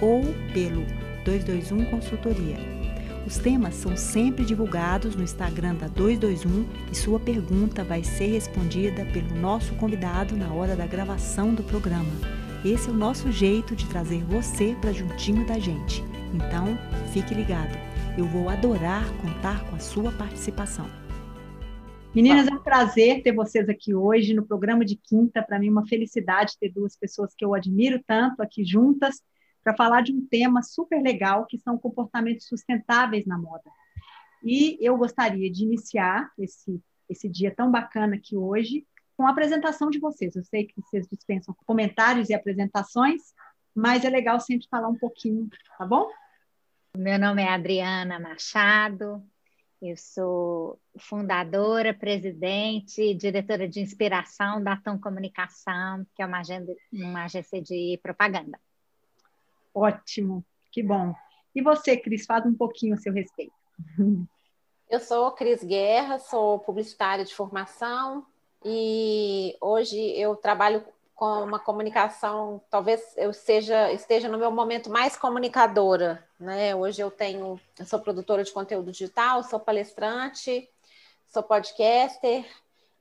ou pelo 221 Consultoria. Os temas são sempre divulgados no Instagram da 221 e sua pergunta vai ser respondida pelo nosso convidado na hora da gravação do programa. Esse é o nosso jeito de trazer você para juntinho da gente. Então, fique ligado. Eu vou adorar contar com a sua participação. Meninas, é um prazer ter vocês aqui hoje no programa de quinta. Para mim, uma felicidade ter duas pessoas que eu admiro tanto aqui juntas para falar de um tema super legal, que são comportamentos sustentáveis na moda. E eu gostaria de iniciar esse, esse dia tão bacana aqui hoje com a apresentação de vocês. Eu sei que vocês dispensam comentários e apresentações, mas é legal sempre falar um pouquinho, tá bom? Meu nome é Adriana Machado, eu sou fundadora, presidente, diretora de inspiração da Tom Comunicação, que é uma, uma agência de propaganda. Ótimo, que bom. E você, Cris, faz um pouquinho a seu respeito. Eu sou Cris Guerra, sou publicitária de formação e hoje eu trabalho com uma comunicação, talvez eu seja esteja no meu momento mais comunicadora, né? Hoje eu tenho, eu sou produtora de conteúdo digital, sou palestrante, sou podcaster,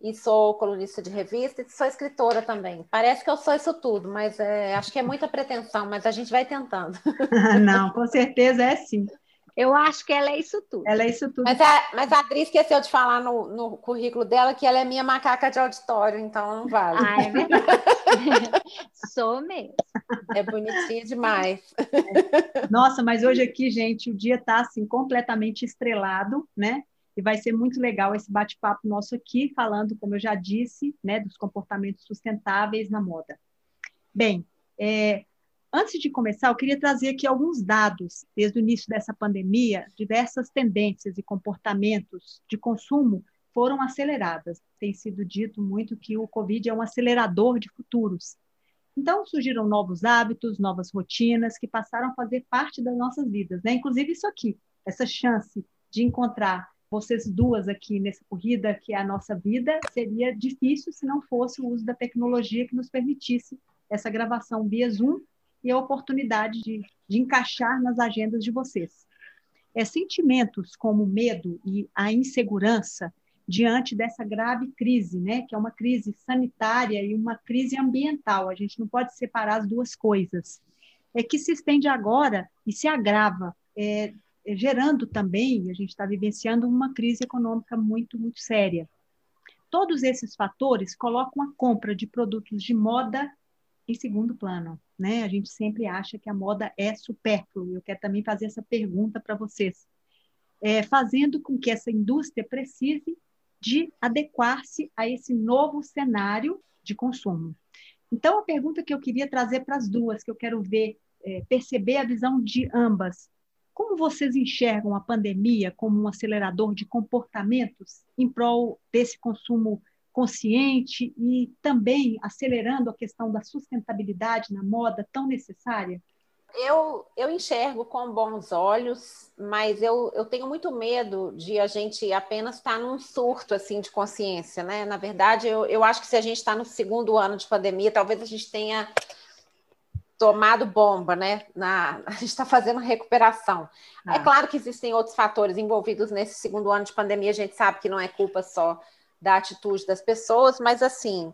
e sou colunista de revista e sou escritora também. Parece que eu sou isso tudo, mas é, acho que é muita pretensão, mas a gente vai tentando. Não, com certeza é sim. Eu acho que ela é isso tudo. Ela é isso tudo. Mas a, mas a Adri esqueceu de falar no, no currículo dela que ela é minha macaca de auditório, então não vale. Ah, é verdade. Sou mesmo. É bonitinha demais. Nossa, mas hoje aqui, gente, o dia está assim completamente estrelado, né? E vai ser muito legal esse bate-papo nosso aqui, falando, como eu já disse, né, dos comportamentos sustentáveis na moda. Bem, é, antes de começar, eu queria trazer aqui alguns dados. Desde o início dessa pandemia, diversas tendências e comportamentos de consumo foram aceleradas. Tem sido dito muito que o Covid é um acelerador de futuros. Então, surgiram novos hábitos, novas rotinas que passaram a fazer parte das nossas vidas, né? Inclusive isso aqui, essa chance de encontrar vocês duas aqui nessa corrida, que é a nossa vida, seria difícil se não fosse o uso da tecnologia que nos permitisse essa gravação via Zoom e a oportunidade de, de encaixar nas agendas de vocês. É, sentimentos como medo e a insegurança diante dessa grave crise, né, que é uma crise sanitária e uma crise ambiental, a gente não pode separar as duas coisas, é que se estende agora e se agrava é, gerando também, a gente está vivenciando uma crise econômica muito, muito séria. Todos esses fatores colocam a compra de produtos de moda em segundo plano. Né? A gente sempre acha que a moda é supérflua. Eu quero também fazer essa pergunta para vocês. É, fazendo com que essa indústria precise de adequar-se a esse novo cenário de consumo. Então, a pergunta que eu queria trazer para as duas, que eu quero ver, é, perceber a visão de ambas, como vocês enxergam a pandemia como um acelerador de comportamentos em prol desse consumo consciente e também acelerando a questão da sustentabilidade na moda tão necessária? Eu, eu enxergo com bons olhos, mas eu, eu tenho muito medo de a gente apenas estar num surto assim de consciência, né? Na verdade, eu, eu acho que se a gente está no segundo ano de pandemia, talvez a gente tenha tomado bomba, né? Na, a gente está fazendo recuperação. É ah. É claro que existem outros fatores envolvidos nesse segundo ano de pandemia, a gente sabe que não é culpa só da atitude das pessoas, mas assim,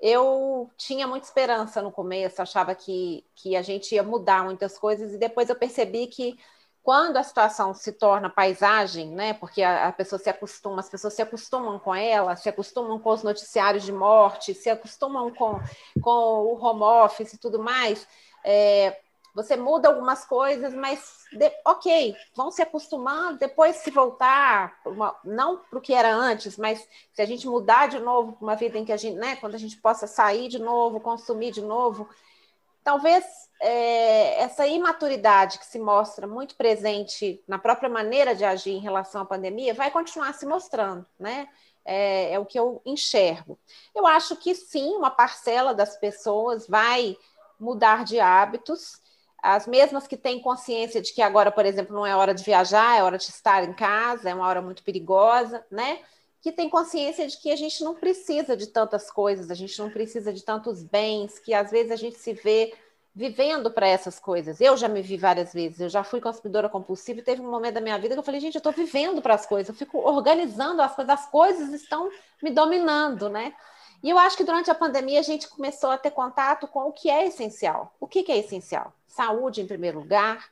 eu tinha muita esperança no começo, achava que, que a gente ia mudar muitas coisas, e depois eu percebi que quando a situação se torna paisagem, né? Porque a, a, pessoa se acostuma, as pessoas se acostumam com ela, se acostumam com os noticiários de morte, se acostumam com, com o home office e tudo mais. É, você muda algumas coisas, mas de, ok, vão se acostumando, depois se voltar, uma, não para o que era antes, mas se a gente mudar de novo para uma vida em que a gente, né, quando a gente possa sair de novo, consumir de novo, talvez é, essa imaturidade que se mostra muito presente na própria maneira de agir em relação à pandemia vai continuar se mostrando, né? É, é, o que eu enxergo. Eu acho que sim, uma parcela das pessoas vai mudar de hábitos, as mesmas que têm consciência de que agora, por exemplo, não é hora de viajar, é hora de estar em casa, é uma hora muito perigosa, né? Que tem consciência de que a gente não precisa de tantas coisas, a gente não precisa de tantos bens, que às vezes a gente se vê vivendo para essas coisas. Eu já me vi várias vezes, eu já fui consumidora compulsiva e teve um momento da minha vida que eu falei, gente, eu estou vivendo para as coisas, eu fico organizando as coisas, as coisas estão me dominando, né? E eu acho que durante a pandemia a gente começou a ter contato com o que é essencial. O que, que é essencial? Saúde em primeiro lugar,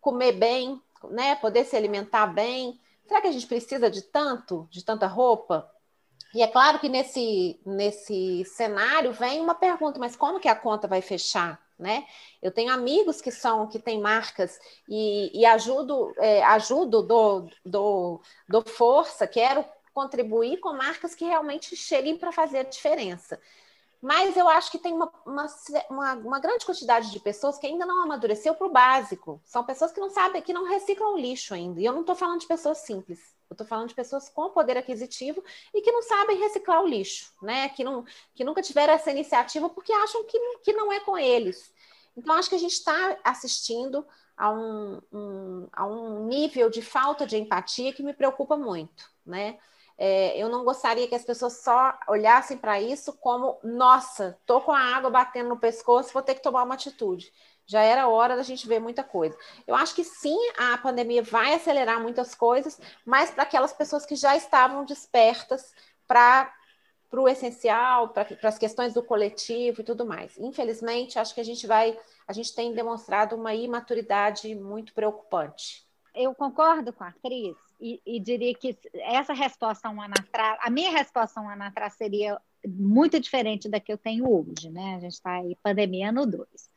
comer bem, né? Poder se alimentar bem. Será que a gente precisa de tanto, de tanta roupa? E é claro que nesse, nesse cenário vem uma pergunta, mas como que a conta vai fechar? Né? Eu tenho amigos que são que têm marcas e, e ajudo, é, ajudo do, do, do força, quero contribuir com marcas que realmente cheguem para fazer a diferença. Mas eu acho que tem uma, uma, uma, grande quantidade de pessoas que ainda não amadureceu para o básico. São pessoas que não sabem, que não reciclam o lixo ainda. E eu não estou falando de pessoas simples. Eu estou falando de pessoas com poder aquisitivo e que não sabem reciclar o lixo, né? Que, não, que nunca tiveram essa iniciativa porque acham que, que não é com eles. Então, acho que a gente está assistindo a um, um, a um nível de falta de empatia que me preocupa muito, né? É, eu não gostaria que as pessoas só olhassem para isso como, nossa, tô com a água batendo no pescoço, vou ter que tomar uma atitude. Já era hora da gente ver muita coisa. Eu acho que sim, a pandemia vai acelerar muitas coisas, mas para aquelas pessoas que já estavam despertas para para o essencial, para as questões do coletivo e tudo mais. Infelizmente, acho que a gente vai, a gente tem demonstrado uma imaturidade muito preocupante. Eu concordo com a Cris e, e, diria que essa resposta um ano atrás, a minha resposta um ano atrás seria muito diferente da que eu tenho hoje, né? A gente está aí pandemia no 2.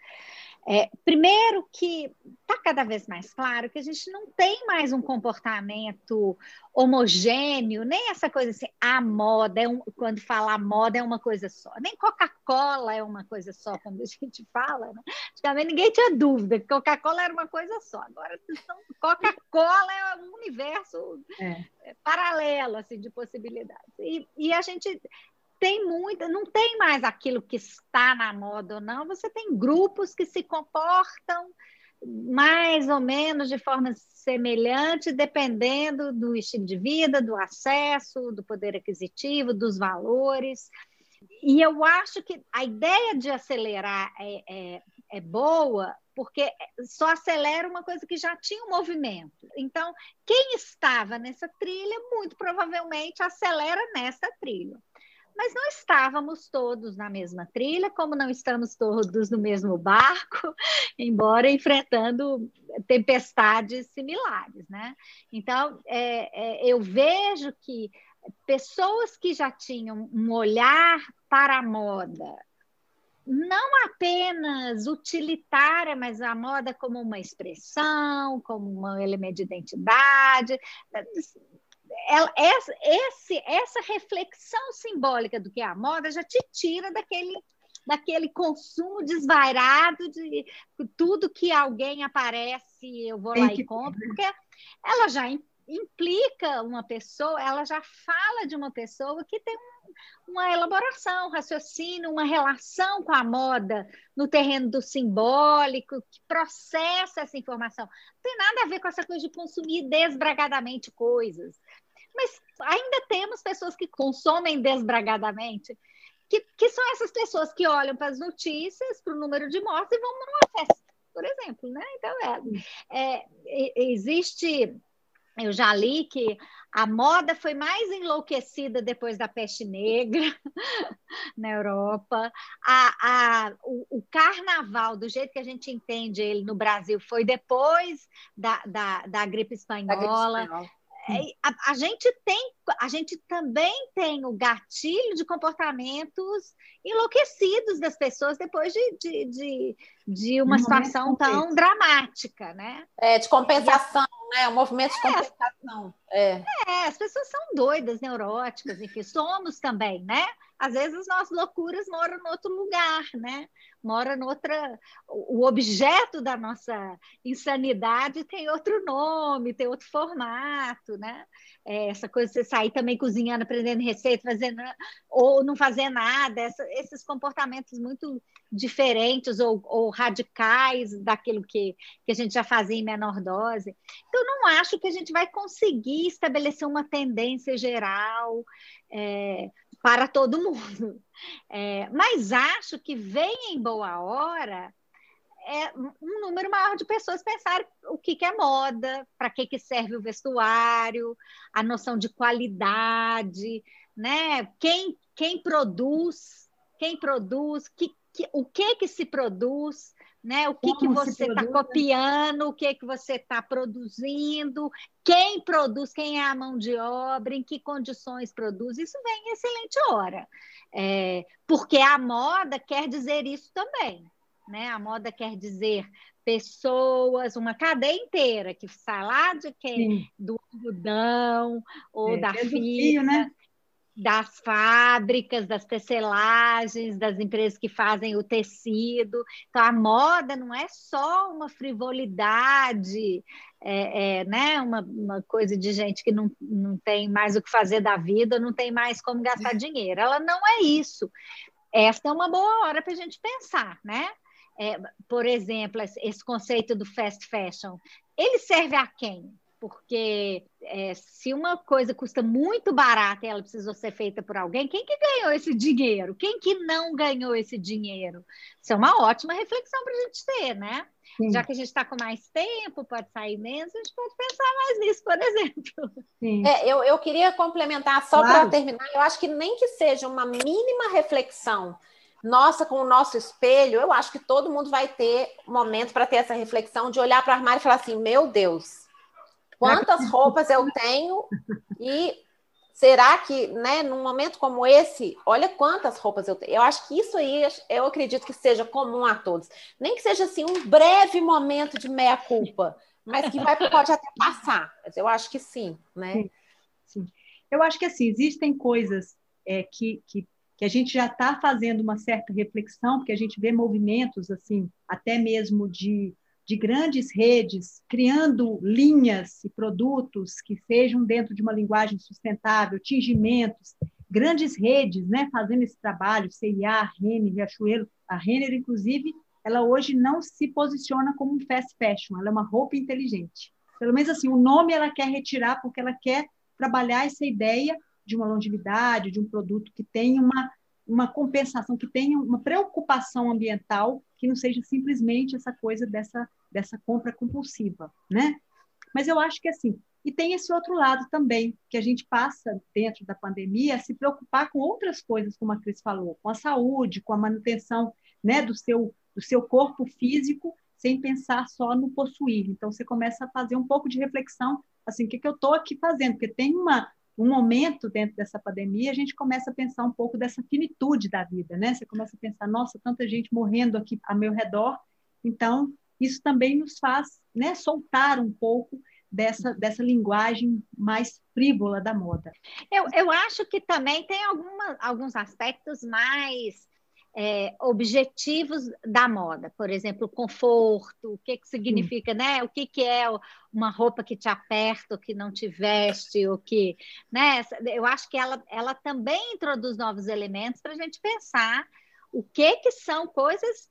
É, primeiro que está cada vez mais claro que a gente não tem mais um comportamento homogêneo, nem essa coisa assim, a moda, é um, quando fala a moda é uma coisa só, nem Coca-Cola é uma coisa só, quando a gente fala, né? Antigamente ninguém tinha dúvida que Coca-Cola era uma coisa só, agora Coca-Cola é um universo é. paralelo assim, de possibilidades. E, e a gente tem muita, não tem mais aquilo que está na moda ou não, você tem grupos que se comportam mais ou menos de forma semelhante, dependendo do estilo de vida, do acesso, do poder aquisitivo, dos valores. E eu acho que a ideia de acelerar é, é, é boa, porque só acelera uma coisa que já tinha um movimento. Então, quem estava nessa trilha, muito provavelmente acelera nessa trilha mas não estávamos todos na mesma trilha, como não estamos todos no mesmo barco, embora enfrentando tempestades similares, né? Então, é, é, eu vejo que pessoas que já tinham um olhar para a moda, não apenas utilitária, mas a moda como uma expressão, como um elemento de identidade, ela, essa, esse, essa reflexão simbólica do que é a moda já te tira daquele daquele consumo desvairado de tudo que alguém aparece, eu vou lá e compro, porque ela já implica uma pessoa, ela já fala de uma pessoa que tem uma elaboração, um raciocínio, uma relação com a moda no terreno do simbólico, que processa essa informação. Não tem nada a ver com essa coisa de consumir desbragadamente coisas. Mas ainda temos pessoas que consomem desbragadamente, que, que são essas pessoas que olham para as notícias, para o número de mortes e vão numa festa, por exemplo. Né? Então, é, é, existe eu já li que a moda foi mais enlouquecida depois da peste negra na Europa. A, a, o, o, carnaval, do jeito que a gente entende ele no Brasil, foi depois da, da, da gripe espanhola. Da gripe é, a, a, gente tem, a gente também tem o gatilho de comportamentos enlouquecidos das pessoas depois de, de, de, de uma situação tão dramática, né? É, de compensação, né? Um movimento de é. compensação. É. é, as pessoas são doidas, neuróticas, enfim, somos também, né? Às vezes as nossas loucuras moram em outro lugar, né? Mora noutra. O objeto da nossa insanidade tem outro nome, tem outro formato, né? É, essa coisa de você sair também cozinhando, aprendendo receita, fazendo ou não fazer nada, essa, esses comportamentos muito diferentes ou, ou, radicais daquilo que, que a gente já fazia em menor dose. Então, não acho que a gente vai conseguir estabelecer uma tendência geral é, para todo mundo. É, mas acho que vem em boa hora é um número maior de pessoas pensar o que, que é moda, para que, que serve o vestuário, a noção de qualidade, né? Quem, quem produz, quem produz, que, que, o que que se produz, né? O que, que você está copiando, o que, que você está produzindo, quem produz, quem é a mão de obra, em que condições produz, isso vem em excelente hora. É, porque a moda quer dizer isso também. Né? A moda quer dizer pessoas, uma cadeia inteira que sai lá de quem? Sim. Do algodão ou é, da fibra. Né? Das fábricas, das tecelagens, das empresas que fazem o tecido. Então, a moda não é só uma frivolidade, é, é, né? uma, uma coisa de gente que não, não tem mais o que fazer da vida, não tem mais como gastar dinheiro. Ela não é isso. Esta é uma boa hora para a gente pensar, né? É, por exemplo, esse conceito do fast fashion, ele serve a quem? Porque é, se uma coisa custa muito barata e ela precisou ser feita por alguém, quem que ganhou esse dinheiro? Quem que não ganhou esse dinheiro? Isso é uma ótima reflexão para a gente ter, né? Sim. Já que a gente está com mais tempo, pode sair menos, a gente pode pensar mais nisso, por exemplo. É, eu, eu queria complementar só claro. para terminar. Eu acho que nem que seja uma mínima reflexão nossa, com o nosso espelho, eu acho que todo mundo vai ter momento para ter essa reflexão de olhar para o armário e falar assim: meu Deus, quantas roupas eu tenho e será que, né, num momento como esse, olha quantas roupas eu tenho. Eu acho que isso aí, eu acredito que seja comum a todos. Nem que seja assim um breve momento de meia culpa, mas que vai, pode até passar. Mas eu acho que sim, né? Sim, sim. Eu acho que assim, existem coisas é, que, que, que a gente já está fazendo uma certa reflexão, porque a gente vê movimentos assim, até mesmo de de grandes redes, criando linhas e produtos que sejam dentro de uma linguagem sustentável, tingimentos, grandes redes, né, fazendo esse trabalho, CIA, Renner, Riachuelo, a Renner, inclusive, ela hoje não se posiciona como um fast fashion, ela é uma roupa inteligente. Pelo menos assim, o nome ela quer retirar porque ela quer trabalhar essa ideia de uma longevidade, de um produto que tem uma uma compensação, que tenha uma preocupação ambiental, que não seja simplesmente essa coisa dessa, dessa compra compulsiva, né? Mas eu acho que assim, e tem esse outro lado também, que a gente passa dentro da pandemia a se preocupar com outras coisas, como a Cris falou, com a saúde, com a manutenção né, do, seu, do seu corpo físico, sem pensar só no possuir. Então, você começa a fazer um pouco de reflexão, assim, o que, que eu estou aqui fazendo? Porque tem uma, um momento dentro dessa pandemia, a gente começa a pensar um pouco dessa finitude da vida, né? Você começa a pensar, nossa, tanta gente morrendo aqui ao meu redor. Então, isso também nos faz né, soltar um pouco dessa, dessa linguagem mais frívola da moda. Eu, eu acho que também tem alguma, alguns aspectos mais é, objetivos da moda, por exemplo, conforto, o que, que significa, Sim. né? O que, que é uma roupa que te aperta, ou que não te veste, o que, né? Eu acho que ela, ela também introduz novos elementos para a gente pensar o que que são coisas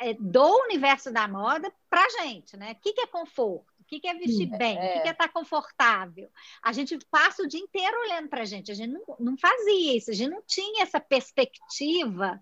é, do universo da moda para a gente, né? O que, que é conforto? Que, que é vestir bem? É. O que, que é estar confortável? A gente passa o dia inteiro olhando para a gente. A gente não, não fazia isso, a gente não tinha essa perspectiva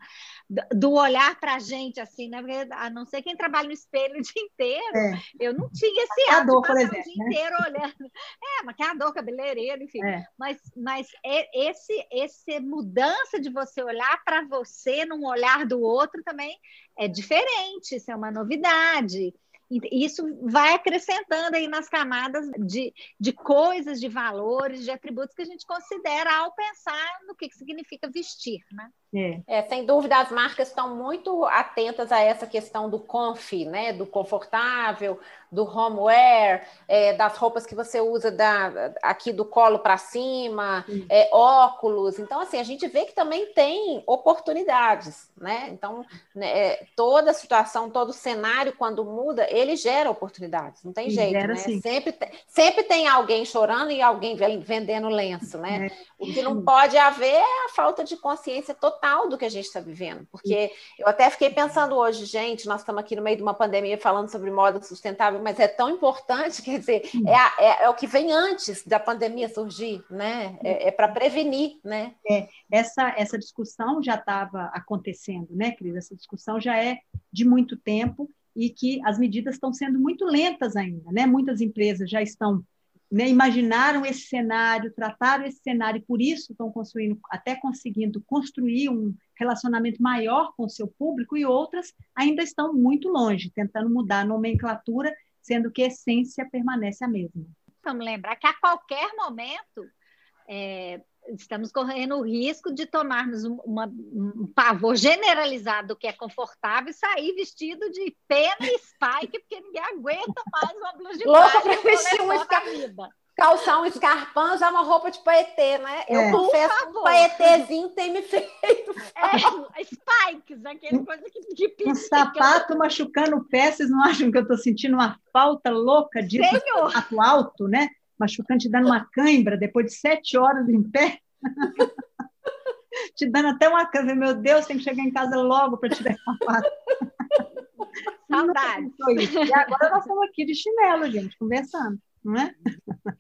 do olhar para a gente assim, né? Porque, a não ser quem trabalha no espelho o dia inteiro, é. eu não tinha esse hábito de passar exemplo, o dia né? inteiro olhando. É, maquiador, cabeleireiro, enfim. É. Mas, mas esse, esse mudança de você olhar para você num olhar do outro também é diferente, isso é uma novidade. Isso vai acrescentando aí nas camadas de, de coisas, de valores, de atributos que a gente considera ao pensar no que, que significa vestir, né? É. é. sem dúvida, as marcas estão muito atentas a essa questão do conf, né? Do confortável, do homeware, é, das roupas que você usa da, aqui do colo para cima, é, óculos. Então, assim, a gente vê que também tem oportunidades, né? Então, né, é, toda situação, todo cenário, quando muda, ele gera oportunidades, não tem jeito, gera, né? Sempre, sempre tem alguém chorando e alguém vendendo lenço, né? É. O que não pode haver é a falta de consciência total do que a gente está vivendo, porque eu até fiquei pensando hoje, gente, nós estamos aqui no meio de uma pandemia falando sobre moda sustentável mas é tão importante, quer dizer, é, a, é, é, o que vem antes da pandemia surgir, né? É, é para prevenir, né? É, essa, essa discussão já estava acontecendo, né, Cris? Essa discussão já é de muito tempo e que as medidas estão sendo muito lentas ainda, né? Muitas empresas já estão né, imaginaram esse cenário, trataram esse cenário e por isso estão construindo, até conseguindo construir um relacionamento maior com o seu público e outras ainda estão muito longe, tentando mudar a nomenclatura sendo que a essência permanece a mesma. Vamos lembrar que a qualquer momento é, estamos correndo o risco de tomarmos uma, um pavor generalizado do que é confortável e sair vestido de pena e spike, porque ninguém aguenta mais uma blusa de Louca para vestir uma vida calçar um escarpão, usar uma roupa de paetê, né? Eu é. confesso que um paetezinho tem me feito. É, spikes, aquele coisa que de Um sapato eu... machucando o pé, vocês não acham que eu estou sentindo uma falta louca de sapato alto, né? Machucando, te dando uma cãibra depois de sete horas em pé. te dando até uma cãibra. Meu Deus, tem que chegar em casa logo para tirar sapato. Saudade. E agora nós estamos aqui de chinelo, gente, conversando não é?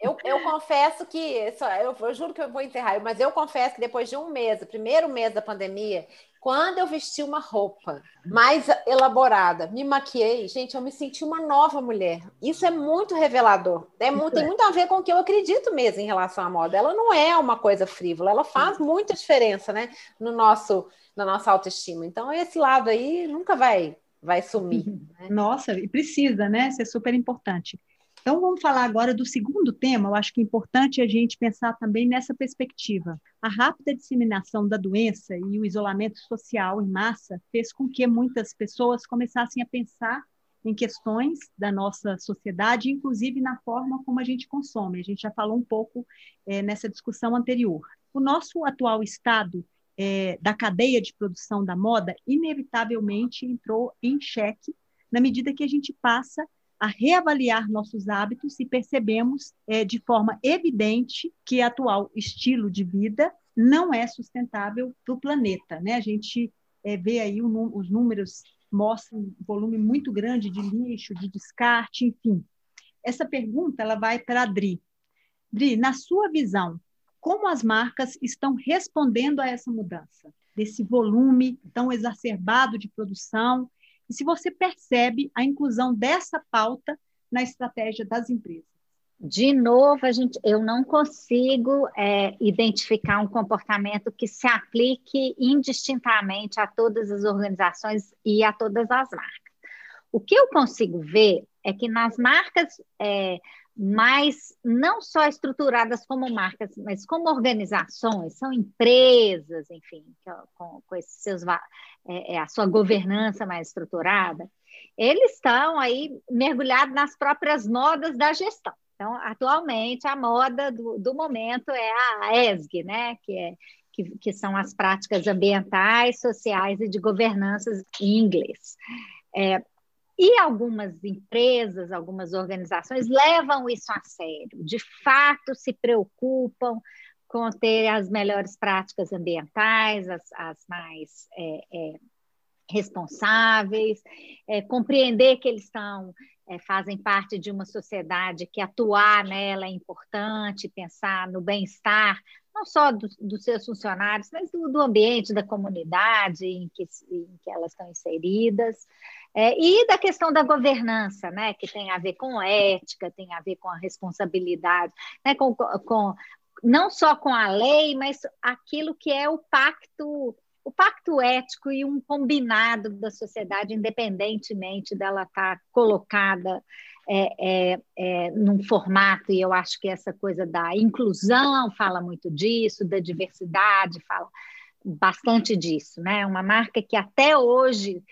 Eu, eu confesso que, eu, eu, juro que eu vou enterrar, mas eu confesso que depois de um mês, o primeiro mês da pandemia, quando eu vesti uma roupa mais elaborada, me maquiei, gente, eu me senti uma nova mulher. Isso é muito revelador. É muito, tem muito a ver com o que eu acredito mesmo em relação à moda. Ela não é uma coisa frívola, ela faz muita diferença, né, no nosso, na nossa autoestima. Então, esse lado aí nunca vai vai sumir. Né? Nossa, e precisa, né? Isso é super importante. Então, vamos falar agora do segundo tema. Eu acho que é importante a gente pensar também nessa perspectiva. A rápida disseminação da doença e o isolamento social em massa fez com que muitas pessoas começassem a pensar em questões da nossa sociedade, inclusive na forma como a gente consome. A gente já falou um pouco é, nessa discussão anterior. O nosso atual estado é, da cadeia de produção da moda, inevitavelmente entrou em xeque na medida que a gente passa a reavaliar nossos hábitos e percebemos é, de forma evidente que o atual estilo de vida não é sustentável para o planeta. Né? A gente é, vê aí o, os números mostram um volume muito grande de lixo, de descarte, enfim. Essa pergunta ela vai para a Dri. Dri, na sua visão, como as marcas estão respondendo a essa mudança? Desse volume tão exacerbado de produção e se você percebe a inclusão dessa pauta na estratégia das empresas. De novo, a gente, eu não consigo é, identificar um comportamento que se aplique indistintamente a todas as organizações e a todas as marcas. O que eu consigo ver é que nas marcas é, mais não só estruturadas como marcas, mas como organizações, são empresas, enfim, com, com esses seus, é, é, a sua governança mais estruturada, eles estão aí mergulhados nas próprias modas da gestão. Então, atualmente, a moda do, do momento é a ESG, né? que, é, que, que são as práticas ambientais, sociais e de governanças em inglês. É, e algumas empresas, algumas organizações levam isso a sério, de fato se preocupam com ter as melhores práticas ambientais, as, as mais é, é, responsáveis, é, compreender que eles estão é, fazem parte de uma sociedade que atuar nela é importante, pensar no bem-estar, não só do, dos seus funcionários, mas do, do ambiente, da comunidade em que, em que elas estão inseridas. É, e da questão da governança, né, que tem a ver com ética, tem a ver com a responsabilidade, né, com, com, não só com a lei, mas aquilo que é o pacto, o pacto ético e um combinado da sociedade, independentemente dela estar tá colocada é, é, é, num formato, e eu acho que essa coisa da inclusão fala muito disso, da diversidade fala bastante disso, né? Uma marca que até hoje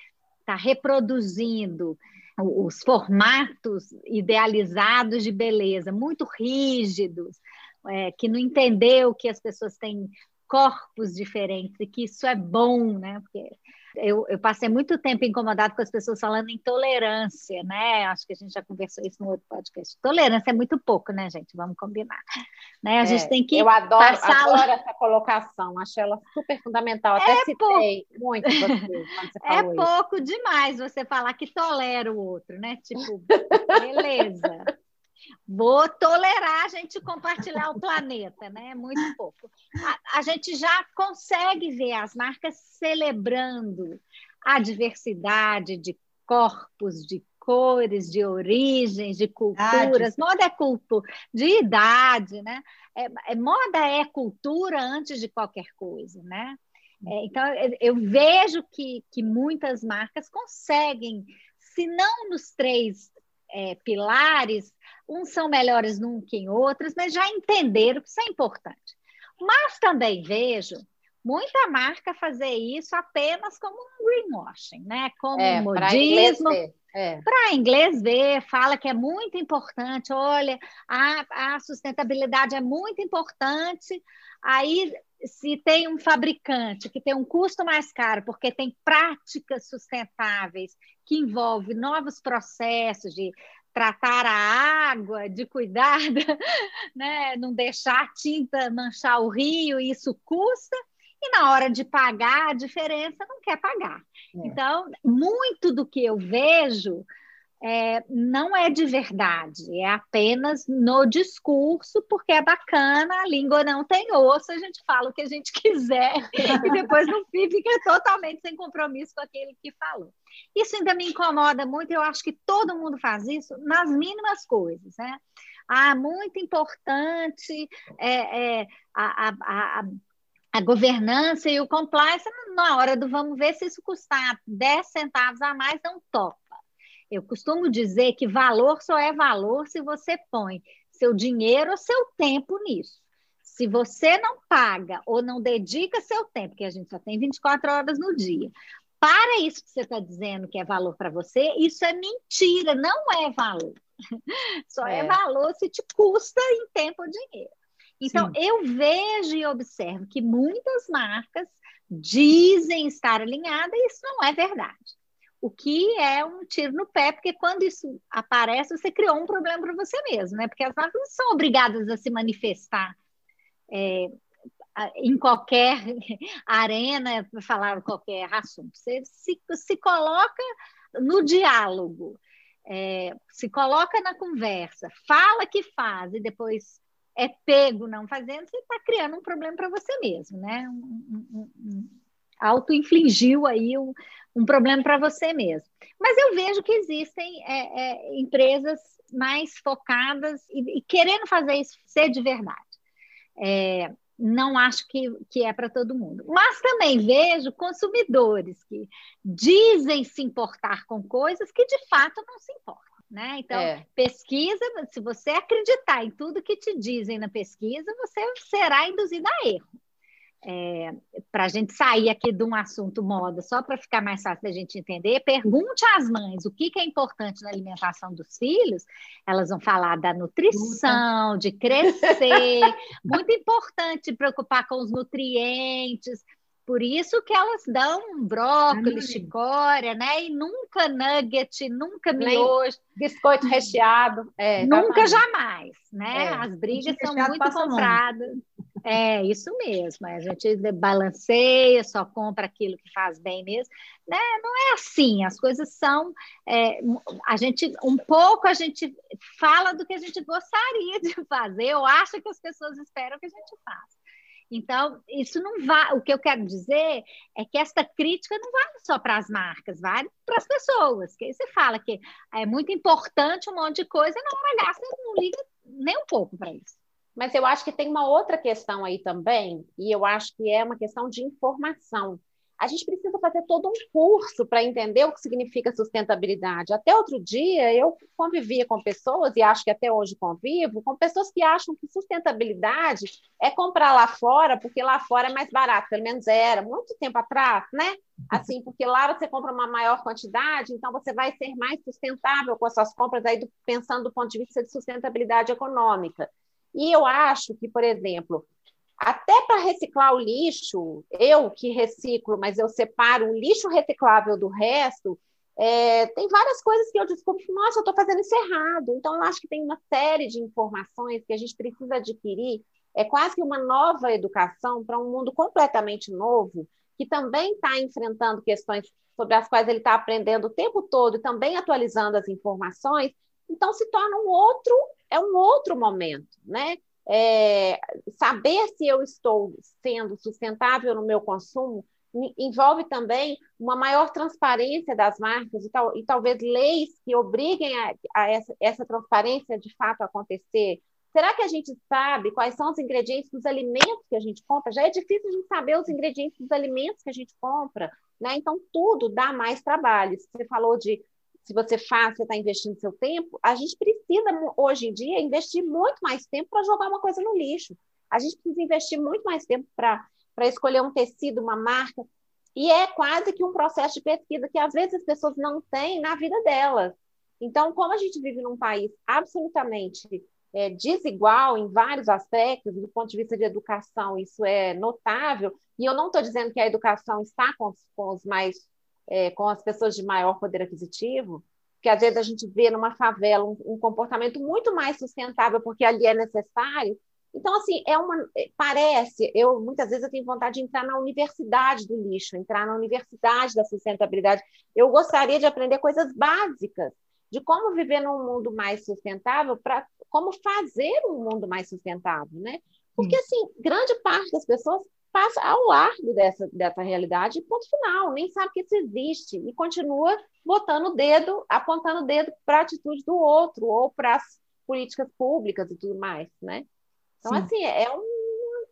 está reproduzindo os formatos idealizados de beleza, muito rígidos, é, que não entendeu que as pessoas têm corpos diferentes e que isso é bom, né? Porque eu, eu, passei muito tempo incomodado com as pessoas falando em tolerância, né? Acho que a gente já conversou isso no outro podcast. Tolerância é muito pouco, né, gente? Vamos combinar. Né? A é, gente tem que. Eu adoro, passar... adoro essa colocação, achei ela super fundamental. Até é citei pouco. muito você, você É pouco demais você falar que tolera o outro, né? Tipo, beleza. Vou tolerar a gente compartilhar o planeta, né? Muito pouco. A, a, gente já consegue ver as marcas celebrando a diversidade de corpos, de cores, de origens, de culturas. Moda é cultura, de idade, né? É, é, moda é cultura antes de qualquer coisa, né? É, então, eu vejo que, que muitas marcas conseguem, se não nos três é, pilares, uns são melhores num que em outros, mas já entenderam que isso é importante. Mas também vejo muita marca fazer isso apenas como um greenwashing, né? Como é, um modismo. Para inglês ver, fala que é muito importante, olha, a, a sustentabilidade é muito importante. Aí, se tem um fabricante que tem um custo mais caro, porque tem práticas sustentáveis que envolve novos processos de tratar a água, de cuidar, né, não deixar a tinta manchar o rio, isso custa, e na hora de pagar a diferença não quer pagar. É. Então, muito do que eu vejo é, não é de verdade, é apenas no discurso, porque é bacana, a língua não tem osso, a gente fala o que a gente quiser e depois no fim fica totalmente sem compromisso com aquele que falou. Isso ainda me incomoda muito, eu acho que todo mundo faz isso nas mínimas coisas, né? Ah, muito importante é, é a, a, a, a governança e o compliance, na hora do vamos ver se isso custar 10 centavos a mais, não topa. Eu costumo dizer que valor só é valor se você põe seu dinheiro ou seu tempo nisso. Se você não paga ou não dedica seu tempo, que a gente só tem 24 horas no dia, para isso que você está dizendo que é valor para você, isso é mentira, não é valor. Só é. é valor se te custa em tempo ou dinheiro. Então, Sim. eu vejo e observo que muitas marcas dizem estar alinhadas e isso não é verdade o que é um tiro no pé, porque quando isso aparece, você criou um problema para você mesmo, né? Porque as marcas não são obrigadas a se manifestar é, em qualquer arena, falar qualquer assunto. Você se, se coloca no diálogo, é, se coloca na conversa, fala que faz e depois é pego não fazendo, você está criando um problema para você mesmo, né? Um, um, um, auto-infligiu aí um, um problema para você mesmo. Mas eu vejo que existem é, é, empresas mais focadas e, e, querendo fazer isso ser de verdade. É, não acho que, que é para todo mundo. Mas também vejo consumidores que dizem se importar com coisas que de fato não se importam. Né? Então, é. pesquisa, se você acreditar em tudo que te dizem na pesquisa, você será induzido a erro é, para a gente sair aqui de um assunto moda, só para ficar mais fácil da gente entender, pergunte às mães o que, que, é importante na alimentação dos filhos, elas vão falar da nutrição, de crescer, muito importante preocupar com os nutrientes, por isso que elas dão brócolis, chicória, né? E nunca nugget, nunca miojo. Biscoito recheado. É, nunca, jamais, né? É. As brigas são muito compradas. É, isso mesmo. A gente balanceia, só compra aquilo que faz bem mesmo. Né? Não é assim, as coisas são. É, a gente, um pouco a gente fala do que a gente gostaria de fazer, ou acha que as pessoas esperam que a gente faça. Então, isso não vai. O que eu quero dizer é que esta crítica não vale só para as marcas, vale para as pessoas. Que você fala que é muito importante um monte de coisa hora gasta não liga nem um pouco para isso. Mas eu acho que tem uma outra questão aí também, e eu acho que é uma questão de informação. a gente precisa fazer todo um curso para entender o que significa sustentabilidade. Até outro dia, eu convivia com pessoas, e acho que até hoje convivo, com pessoas que acham que sustentabilidade é comprar lá fora, porque lá fora é mais barato, pelo menos era, muito tempo atrás, né? Assim, porque lá você compra uma maior quantidade, então você vai ser mais sustentável com as suas compras, aí do, pensando do ponto de vista de sustentabilidade econômica. E eu acho que, por exemplo, até para reciclar o lixo, eu que reciclo, mas eu separo o lixo reciclável do resto, é, tem várias coisas que eu descubro nossa, eu estou fazendo isso errado. Então, eu acho que tem uma série de informações que a gente precisa adquirir. É quase que uma nova educação para um mundo completamente novo, que também está enfrentando questões sobre as quais ele está aprendendo o tempo todo e também atualizando as informações. Então, se torna um outro, é um outro momento, né? é, saber se eu estou sendo sustentável no meu consumo envolve também uma maior transparência das marcas e, tal, e talvez leis que obriguem a, a essa, essa, transparência de fato acontecer. Será que a gente sabe quais são os ingredientes dos alimentos que a gente compra? Já é difícil a gente saber os ingredientes dos alimentos que a gente compra, né? Então tudo dá mais trabalho. Você falou de se você faz, você está investindo seu tempo, a gente precisa, hoje em dia, investir muito mais tempo para jogar uma coisa no lixo. A gente precisa investir muito mais tempo para escolher um tecido, uma marca. E é quase que um processo de pesquisa que, às vezes, as pessoas não têm na vida delas. Então, como a gente vive num país absolutamente é, desigual em vários aspectos, do ponto de vista de educação, isso é notável. E eu não estou dizendo que a educação está com com os mais é, com as pessoas de maior poder aquisitivo, que às vezes a gente vê numa favela um, um, comportamento muito mais sustentável porque ali é necessário. Então, assim, é uma é, parece, eu muitas vezes eu tenho vontade de entrar na universidade do lixo, entrar na universidade da sustentabilidade. Eu gostaria de aprender coisas básicas de como viver num mundo mais sustentável, para como fazer um mundo mais sustentável, né? Porque, assim, grande parte das pessoas passa ao largo dessa, dessa realidade, ponto final, nem sabe que isso existe e continua botando o dedo, apontando o dedo para a atitude do outro ou para as políticas públicas e tudo mais, né? Então, Sim. assim, é um,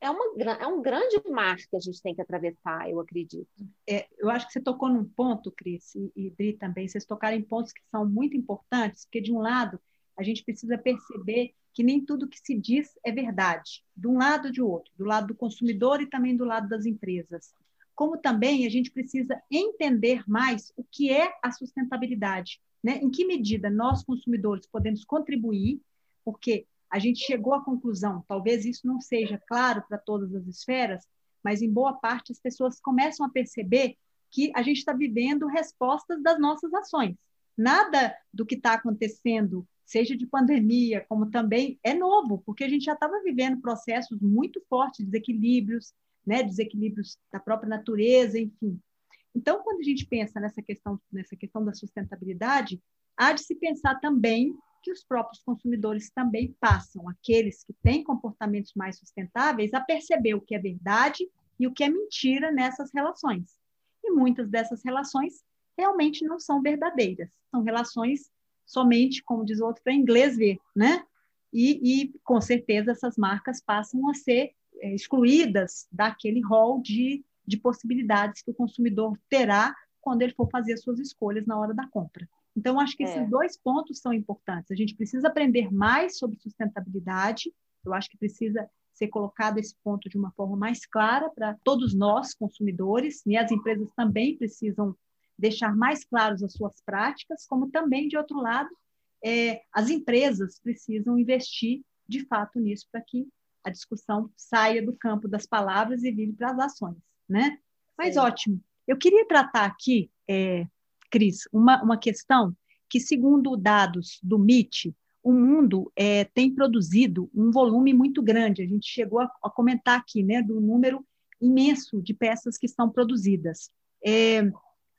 é, uma, é um grande mar que a gente tem que atravessar, eu acredito. É, eu acho que você tocou num ponto, Cris, e, e Dri também, vocês tocaram em pontos que são muito importantes, porque, de um lado, a gente precisa perceber que nem tudo que se diz é verdade, de um lado ou de outro, do lado do consumidor e também do lado das empresas. Como também a gente precisa entender mais o que é a sustentabilidade, né? Em que medida nós consumidores podemos contribuir, porque a gente chegou à conclusão, talvez isso não seja claro para todas as esferas, mas em boa parte as pessoas começam a perceber que a gente está vivendo respostas das nossas ações. Nada do que está acontecendo seja de pandemia, como também é novo, porque a gente já estava vivendo processos muito fortes, desequilíbrios, né, desequilíbrios da própria natureza, enfim. Então, quando a gente pensa nessa questão, nessa questão da sustentabilidade, há de se pensar também que os próprios consumidores também passam, aqueles que têm comportamentos mais sustentáveis, a perceber o que é verdade e o que é mentira nessas relações. E muitas dessas relações realmente não são verdadeiras, são relações somente, como diz o outro, para inglês ver, né? E, e, com certeza essas marcas passam a ser é, excluídas daquele rol de, de possibilidades que o consumidor terá quando ele for fazer as suas escolhas na hora da compra. Então, acho que é. esses dois pontos são importantes. A gente precisa aprender mais sobre sustentabilidade, eu acho que precisa ser colocado esse ponto de uma forma mais clara para todos nós, consumidores, e as empresas também precisam deixar mais claros as suas práticas, como também, de outro lado, é, as empresas precisam investir de fato nisso para que a discussão saia do campo das palavras e vire para as ações, né? Mas Sim. ótimo. Eu queria tratar aqui, é, Cris, uma, uma questão que, segundo dados do MIT, o mundo é, tem produzido um volume muito grande. A gente chegou a, a, comentar aqui, né, do número imenso de peças que estão produzidas. É,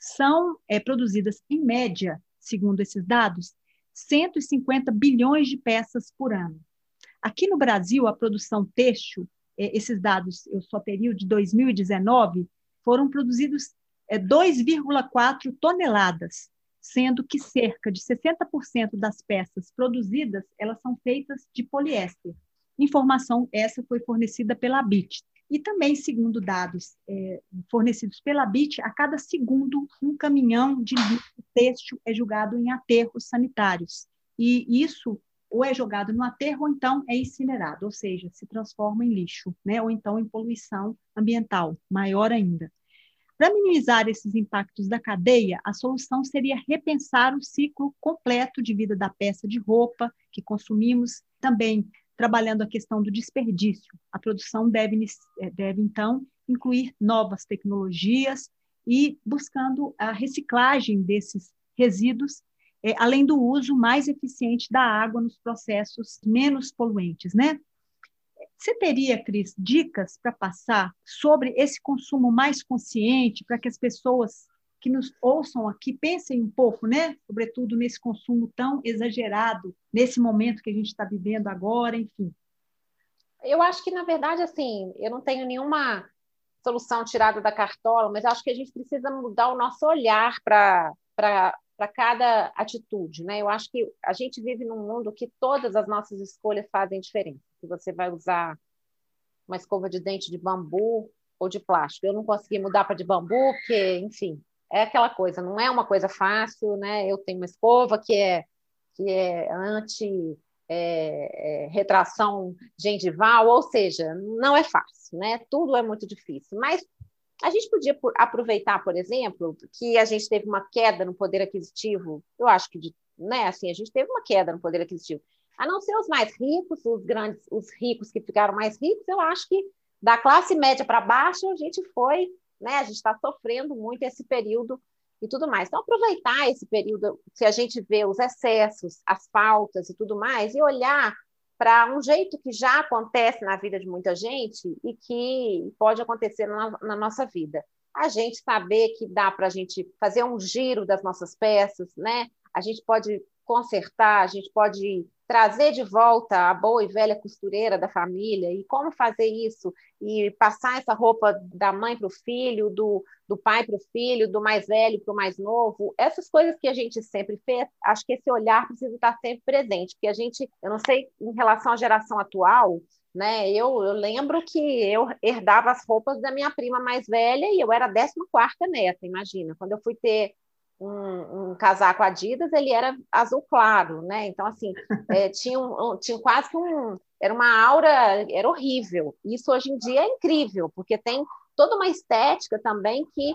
são é, produzidas, em média, segundo esses dados, 150 bilhões de peças por ano. Aqui no Brasil, a produção têxtil, é, esses dados eu só teria de 2019, foram produzidos é, 2,4 toneladas, sendo que cerca de 60% das peças produzidas elas são feitas de poliéster. Informação essa foi fornecida pela BIT. E também, segundo dados é, fornecidos pela BIT, a cada segundo um caminhão de lixo têxtil é julgado em aterros sanitários. E isso ou é jogado no aterro ou então é incinerado, ou seja, se transforma em lixo, né? ou então em poluição ambiental, maior ainda. Para minimizar esses impactos da cadeia, a solução seria repensar o ciclo completo de vida da peça de roupa que consumimos, também trabalhando a questão do desperdício. A produção deve, eh, deve então, incluir novas tecnologias e buscando a reciclagem desses resíduos, é, além do uso mais eficiente da água nos processos menos poluentes, né? Você teria, Cris, dicas para passar sobre esse consumo mais consciente, para que as pessoas que nos ouçam aqui pensem um pouco, né? Sobretudo nesse consumo tão exagerado, nesse momento que a gente está vivendo agora, enfim. Eu acho que, na verdade, assim, eu não tenho nenhuma solução tirada da cartola, mas acho que a gente precisa mudar o nosso olhar para cada atitude, né? Eu acho que a gente vive num mundo que todas as nossas escolhas fazem diferença. Se você vai usar uma escova de dente de bambu ou de plástico. Eu não consegui mudar para de bambu, porque, enfim, é aquela coisa, não é uma coisa fácil, né? Eu tenho uma escova que é que é anti é, é, retração gengival, ou seja, não é fácil, né? Tudo é muito difícil. Mas a gente podia aproveitar, por exemplo, que a gente teve uma queda no poder aquisitivo. Eu acho que, né? Assim, a gente teve uma queda no poder aquisitivo. A não ser os mais ricos, os grandes, os ricos que ficaram mais ricos, eu acho que da classe média para baixo a gente foi né? A gente está sofrendo muito esse período e tudo mais. Então, aproveitar esse período, se a gente vê os excessos, as faltas e tudo mais, e olhar para um jeito que já acontece na vida de muita gente e que pode acontecer na, na nossa vida. A gente saber que dá para a gente fazer um giro das nossas peças, né? A gente pode consertar, a gente pode trazer de volta a boa e velha costureira da família e como fazer isso e passar essa roupa da mãe para o filho, do, do pai para o filho, do mais velho para o mais novo, essas coisas que a gente sempre fez, acho que esse olhar precisa estar sempre presente, porque a gente, eu não sei em relação à geração atual, né? Eu, eu lembro que eu herdava as roupas da minha prima mais velha e eu era a 14 quarta neta, imagina. Quando eu fui ter um, um, casaco Adidas, ele era azul claro, né? Então, assim, é, tinha, um, tinha quase que um. Era uma aura, era horrível. Isso hoje em dia é incrível, porque tem toda uma estética também que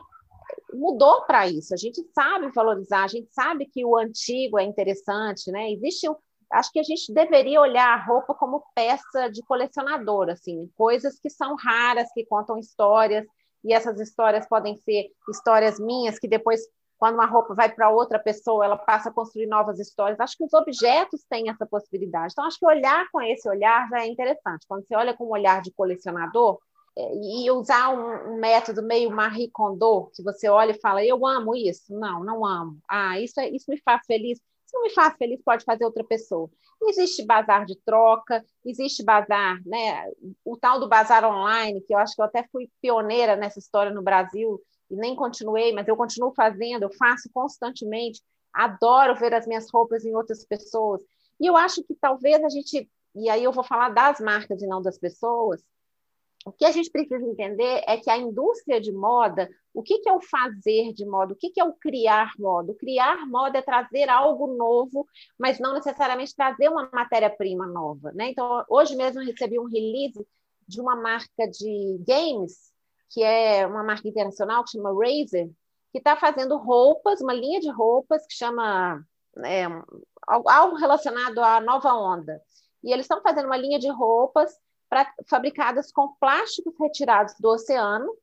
mudou para isso. A gente sabe valorizar, a gente sabe que o antigo é interessante, né? Existe um, acho que a gente deveria olhar a roupa como peça de colecionador, assim, coisas que são raras, que contam histórias, e essas histórias podem ser histórias minhas que depois quando uma roupa vai para outra pessoa, ela passa a construir novas histórias. Acho que os objetos têm essa possibilidade. Então, acho que olhar com esse olhar já é interessante. Quando você olha com um olhar de colecionador, é, e usar um, um, método meio Marie Kondo, que você olha e fala, eu amo isso. Não, não amo. Ah, isso, é, isso me faz feliz. Se não me faz feliz, pode fazer outra pessoa. Existe bazar de troca, existe bazar, né? O tal do bazar online, que eu acho que eu até fui pioneira nessa história no Brasil, e nem continuei, mas eu continuo fazendo, eu faço constantemente, adoro ver as minhas roupas em outras pessoas. E eu acho que talvez a gente, e aí eu vou falar das marcas e não das pessoas, o que a gente precisa entender é que a indústria de moda, o que, que é o fazer de moda, o que, que é o criar moda? O criar moda é trazer algo novo, mas não necessariamente trazer uma matéria-prima nova. Né? Então, hoje mesmo eu recebi um release de uma marca de games que é uma marca internacional que chama Razer, que está fazendo roupas, uma linha de roupas que chama é, algo relacionado à nova onda. E eles estão fazendo uma linha de roupas pra, fabricadas com plásticos retirados do oceano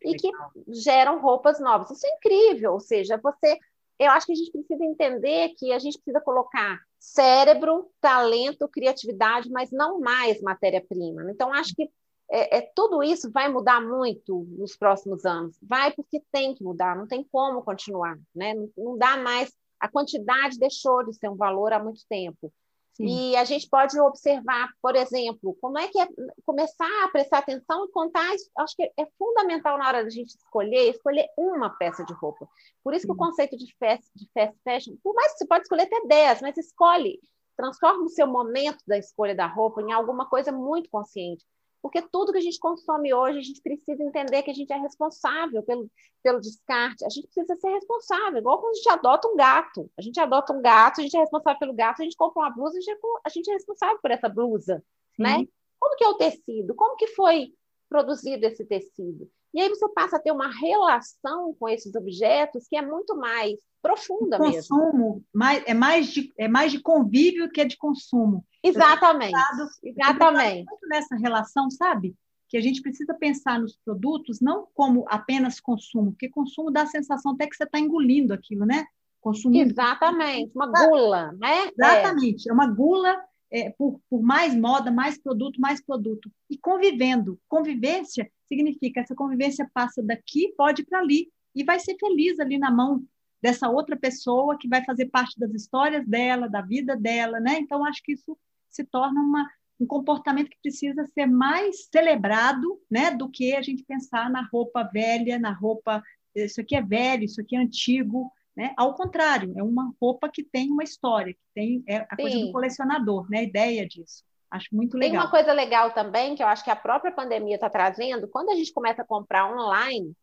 que e que geram roupas novas. Isso é incrível, ou seja, você eu acho que a gente precisa entender que a gente precisa colocar cérebro, talento, criatividade, mas não mais matéria-prima. Então, acho que é, é, tudo isso vai mudar muito nos próximos anos. Vai porque tem que mudar, não tem como continuar. Né? Não, não dá mais. A quantidade deixou de ser um valor há muito tempo. Sim. E a gente pode observar, por exemplo, como é que é começar a prestar atenção e contar. Acho que é fundamental na hora da gente escolher, escolher uma peça de roupa. Por isso Sim. que o conceito de fast, de fast fashion, por mais que você pode escolher até 10, mas escolhe, transforma o seu momento da escolha da roupa em alguma coisa muito consciente Porque tudo que a gente consome hoje, a gente precisa entender que a gente é responsável pelo, pelo descarte. A gente precisa ser responsável, igual quando a gente adota um gato. A gente adota um gato, a gente é responsável pelo gato, a gente compra uma blusa, a gente é, a gente é responsável por essa blusa, né? Como que é o tecido? Como que foi produzido esse tecido? E aí você passa a ter uma relação com esses objetos que é muito mais profunda consumo, mesmo. Mais, é, mais de, é mais de convívio que é de consumo. Exatamente. Pensado, exatamente. Nessa relação, sabe? Que a gente precisa pensar nos produtos não como apenas consumo, porque consumo dá a sensação até que você está engolindo aquilo, né? Consumindo. Exatamente, uma gula, né? Exatamente, é, é uma gula é, por, por mais moda, mais produto, mais produto. E convivendo. Convivência significa essa convivência passa daqui, pode para ali, e vai ser feliz ali na mão dessa outra pessoa que vai fazer parte das histórias dela, da vida dela, né? Então, acho que isso se torna uma, um comportamento que precisa ser mais celebrado, né, do que a gente pensar na roupa velha, na roupa isso aqui é velho, isso aqui é antigo, né? Ao contrário, é uma roupa que tem uma história, que tem é a Sim. coisa do colecionador, né? A ideia disso. Acho muito legal. Tem uma coisa legal também, que eu acho que a própria pandemia está trazendo, quando a gente começa a comprar online,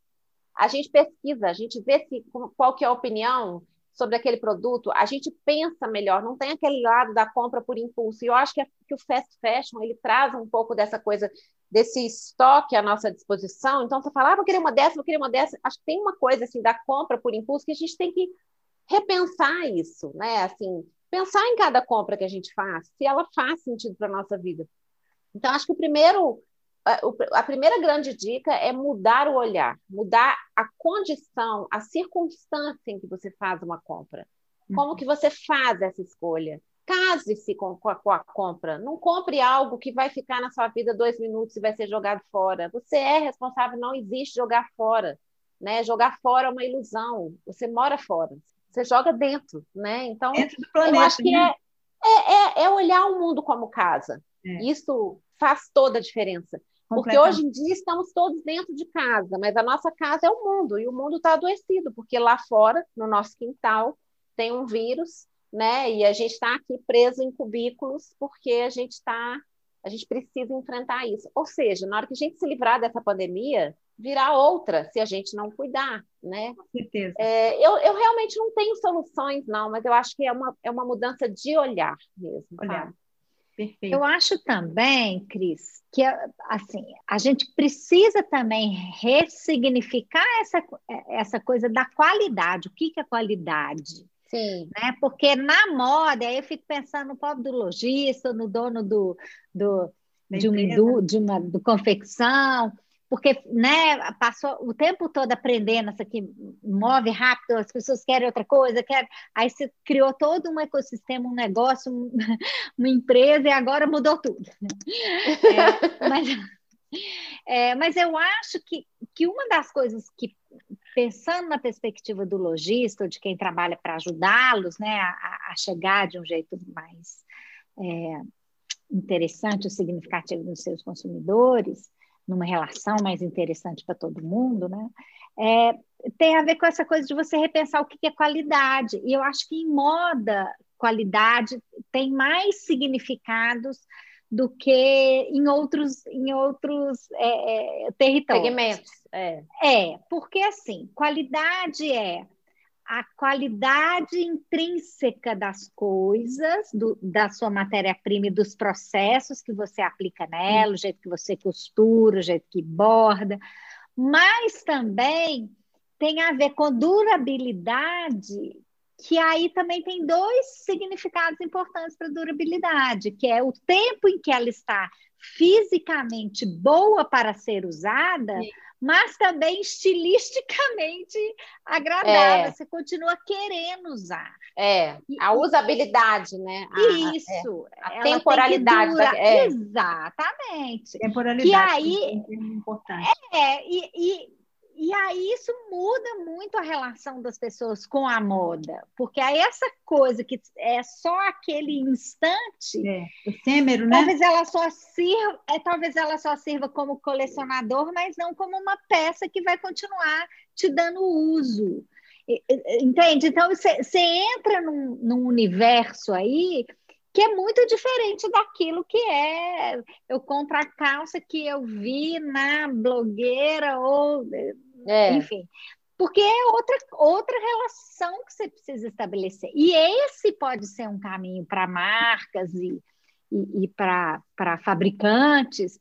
a gente pesquisa, a gente vê se, qual que é a opinião sobre aquele produto, a gente pensa melhor, não tem aquele lado da compra por impulso. E eu acho que, é, que o fast fashion ele traz um pouco dessa coisa, desse estoque à nossa disposição. Então, você fala, ah, vou querer uma dessa, vou querer uma dessa. Acho que tem uma coisa assim da compra por impulso que a gente tem que repensar isso, né? Assim, pensar em cada compra que a gente faz, se ela faz sentido para a nossa vida. Então, acho que o primeiro, a primeira grande dica é mudar o olhar, mudar a condição, a circunstância em que você faz uma compra. Como uhum. que você faz essa escolha? Case-se com, com, com, a compra. Não compre algo que vai ficar na sua vida dois minutos e vai ser jogado fora. Você é responsável, não existe jogar fora. Né? Jogar fora é uma ilusão. Você mora fora você joga dentro, né? Então, dentro do planeta, eu acho que né? é, é, é, olhar o mundo como casa. É. Isso faz toda a diferença. Porque hoje em dia estamos todos dentro de casa, mas a nossa casa é o mundo, e o mundo está adoecido, porque lá fora, no nosso quintal, tem um vírus, né? E a gente está aqui preso em cubículos porque a gente está, a gente precisa enfrentar isso. Ou seja, na hora que a gente se livrar dessa pandemia, virá outra se a gente não cuidar, né? Com certeza. É, eu, eu realmente não tenho soluções, não, mas eu acho que é uma, é uma mudança de olhar mesmo. Olhar. Tá? Perfeito. Eu acho também, Cris, que assim, a gente precisa também ressignificar essa, essa coisa da qualidade. O que, que é qualidade? Sim. Né? Porque na moda, aí eu fico pensando no pobre do lojista, no dono do, do, de, uma, de uma do confecção, porque né, passou o tempo todo aprendendo isso aqui, move rápido, as pessoas querem outra coisa, querem... aí você criou todo um ecossistema, um negócio, um, uma empresa, e agora mudou tudo. É, mas, é, mas eu acho que, que uma das coisas que, pensando na perspectiva do lojista, ou de quem trabalha para ajudá-los né, a, a, chegar de um jeito mais é, interessante ou significativo nos seus consumidores, numa relação mais interessante para todo mundo, né? É, tem a ver com essa coisa de você repensar o que é qualidade. E eu acho que em moda, qualidade tem mais significados do que em outros, em outros é, é, territórios. Segmentos. É. é, porque assim, qualidade é a qualidade intrínseca das coisas, do, da sua matéria-prima e dos processos que você aplica nela, o jeito que você costura, o jeito que borda, mas também tem a ver com durabilidade, que aí também tem dois significados importantes para durabilidade, que é o tempo em que ela está fisicamente boa para ser usada, Sim mas também estilisticamente agradável. É. Você continua querendo usar. É, a usabilidade, né? A, Isso. É. A temporalidade. Da, é. Exatamente. Temporalidade. Que aí, é importante. É, e, e e aí isso muda muito a relação das pessoas com a moda, porque aí essa coisa que é só aquele instante, é, efêmero, né? Talvez ela só sirva, é, talvez ela só sirva como colecionador, mas não como uma peça que vai continuar te dando uso. Entende? Então você entra num, num universo aí que é muito diferente daquilo que é eu compro a calça que eu vi na blogueira ou é. enfim porque é outra, outra relação que você precisa estabelecer. E esse pode ser um caminho para marcas e, e, e para fabricantes,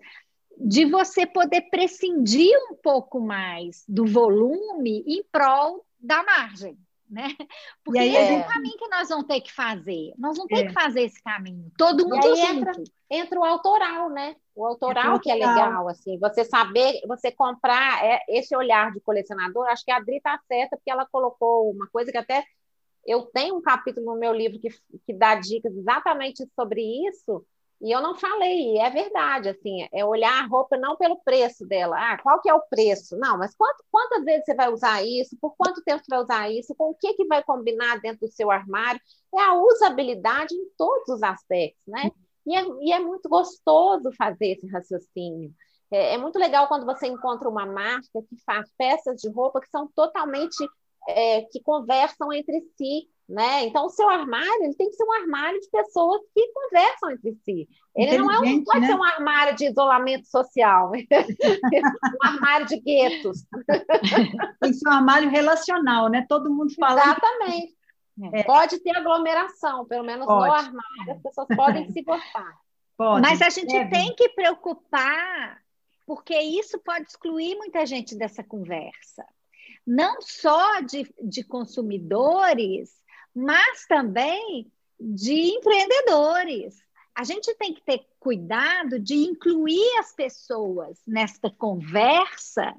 de você poder prescindir um pouco mais do volume em prol da margem né? Porque aí, esse é o caminho que nós vamos ter que fazer. Nós vamos ter é. que fazer esse caminho. Todo mundo e aí entra, entra o autoral, né? O autoral que é legal, assim, você saber, você comprar é, esse olhar de colecionador, acho que a Adri está certa, porque ela colocou uma coisa que até eu tenho um capítulo no meu livro que, que dá dicas exatamente sobre isso, e eu não falei, é verdade, assim, é olhar a roupa não pelo preço dela. Ah, qual que é o preço? Não, mas quanto, quantas vezes você vai usar isso? Por quanto tempo você vai usar isso? Com o que, que vai combinar dentro do seu armário? É a usabilidade em todos os aspectos, né? E é, e é muito gostoso fazer esse raciocínio. É, é, muito legal quando você encontra uma marca que faz peças de roupa que são totalmente, é, que conversam entre si, né? Então, o seu armário ele tem que ser um armário de pessoas que conversam entre si. Ele não, é um, pode né? ser um armário de isolamento social, um armário de guetos. Tem que ser um armário relacional, né? Todo mundo fala. Exatamente. É. Pode ter aglomeração, pelo menos pode. no armário, as pessoas podem se gostar. Pode. Mas a gente é. tem que preocupar, porque isso pode excluir muita gente dessa conversa. Não só de, de consumidores, mas também de empreendedores. A gente tem que ter cuidado de incluir as pessoas nesta conversa,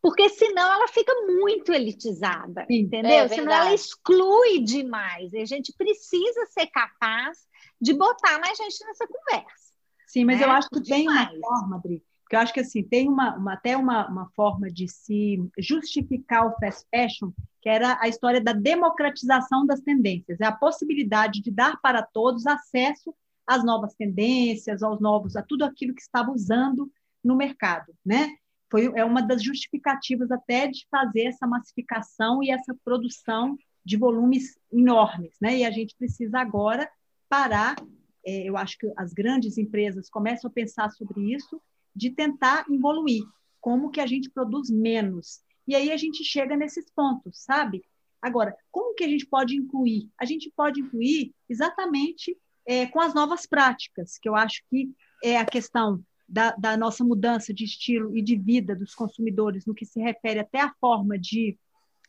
porque senão ela fica muito elitizada, Sim, entendeu? É senão ela exclui demais. E a gente precisa ser capaz de botar mais gente nessa conversa. Sim, mas né? eu acho que demais. tem uma forma, Adri, porque eu acho que assim, tem uma, uma até uma, uma forma de se justificar o fast fashion, que era a história da democratização das tendências, é a possibilidade de dar para todos acesso às novas tendências, aos novos, a tudo aquilo que estava usando no mercado, né? Foi, é uma das justificativas até de fazer essa massificação e essa produção de volumes enormes, né? E a gente precisa agora parar. É, eu acho que as grandes empresas começam a pensar sobre isso de tentar evoluir, como que a gente produz menos. E aí a gente chega nesses pontos, sabe? Agora, como que a gente pode incluir? A gente pode incluir exatamente é, com as novas práticas, que eu acho que é a questão da, da, nossa mudança de estilo e de vida dos consumidores, no que se refere até à forma de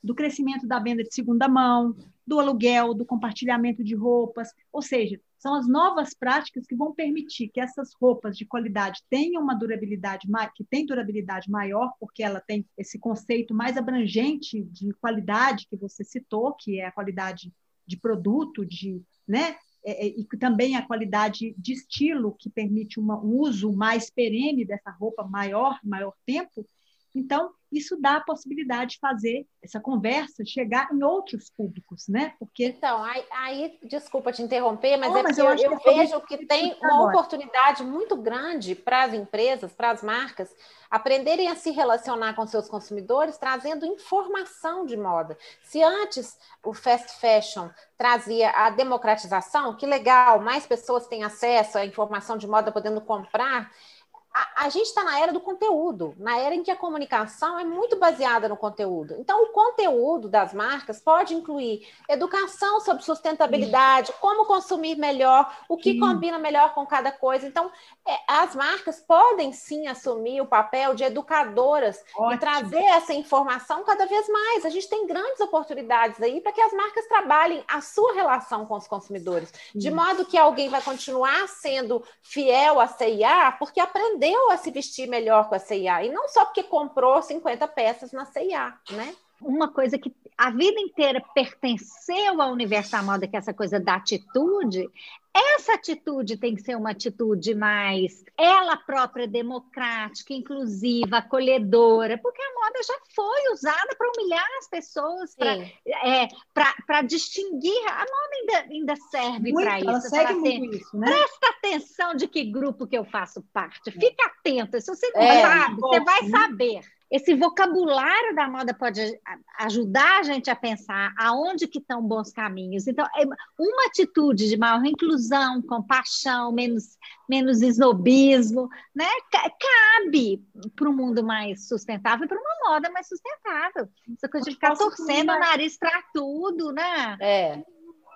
do crescimento da venda de segunda mão, do aluguel, do compartilhamento de roupas, ou seja, são as novas práticas que vão permitir que essas roupas de qualidade tenham uma durabilidade que tem durabilidade maior, porque ela tem esse conceito mais abrangente de qualidade que você citou, que é a qualidade de produto, de, né? É, é e também a qualidade de estilo que permite uma, um uso mais perene dessa roupa maior, maior tempo. Então, isso dá a possibilidade de fazer essa conversa chegar em outros públicos, né? Porque então aí, aí desculpa te interromper, mas oh, é mas eu, eu, eu vejo que tem uma agora. oportunidade muito grande para as empresas, para as marcas aprenderem a se relacionar com seus consumidores, trazendo informação de moda. Se antes o fast fashion trazia a democratização, que legal, mais pessoas têm acesso à informação de moda podendo comprar a, a gente está na era do conteúdo, na era em que a comunicação é muito baseada no conteúdo. Então, o conteúdo das marcas pode incluir educação sobre sustentabilidade, como consumir melhor, o que sim. combina melhor com cada coisa. Então, é, as marcas podem sim assumir o papel de educadoras Ótimo. e trazer essa informação cada vez mais. A gente tem grandes oportunidades aí para que as marcas trabalhem a sua relação com os consumidores, de modo que alguém vai continuar sendo fiel à CIA porque aprendeu aprendeu a se vestir melhor com a CIA, e não só porque comprou 50 peças na CIA, né? Uma coisa que a vida inteira pertenceu ao universo da moda, que é essa coisa da atitude, essa atitude tem que ser uma atitude mais ela própria democrática, inclusiva, acolhedora, porque a moda já foi usada para humilhar as pessoas, para é, distinguir. A moda ainda, ainda serve para isso. Ela segue muito isso, né? Presta atenção de que grupo que eu faço parte. Fica atenta. Se você não é, sabe, você vai né? saber. Esse vocabulário da moda pode ajudar a gente a pensar aonde que estão bons caminhos. Então, é uma atitude de maior inclusão, compaixão, menos, menos esnobismo, né? cabe para um mundo mais sustentável e para uma moda mais sustentável. Essa coisa de ficar torcendo o nariz para tudo, né? É.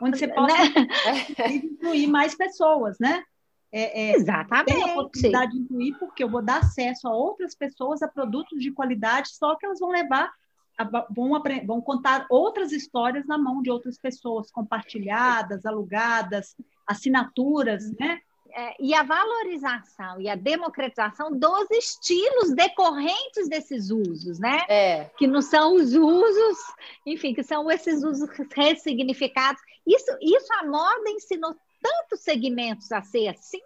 Onde você pode né? incluir mais pessoas, né? É, é, Exatamente. Tem a possibilidade de incluir, porque eu vou dar acesso a outras pessoas a produtos de qualidade, só que elas vão levar, a, vão, vão contar outras histórias na mão de outras pessoas, compartilhadas, alugadas, assinaturas, né? É, e a valorização e a democratização dos estilos decorrentes desses usos, né? É. Que não são os usos, enfim, que são esses usos ressignificados. Isso, isso a moda ensinou tantos segmentos a ser assim,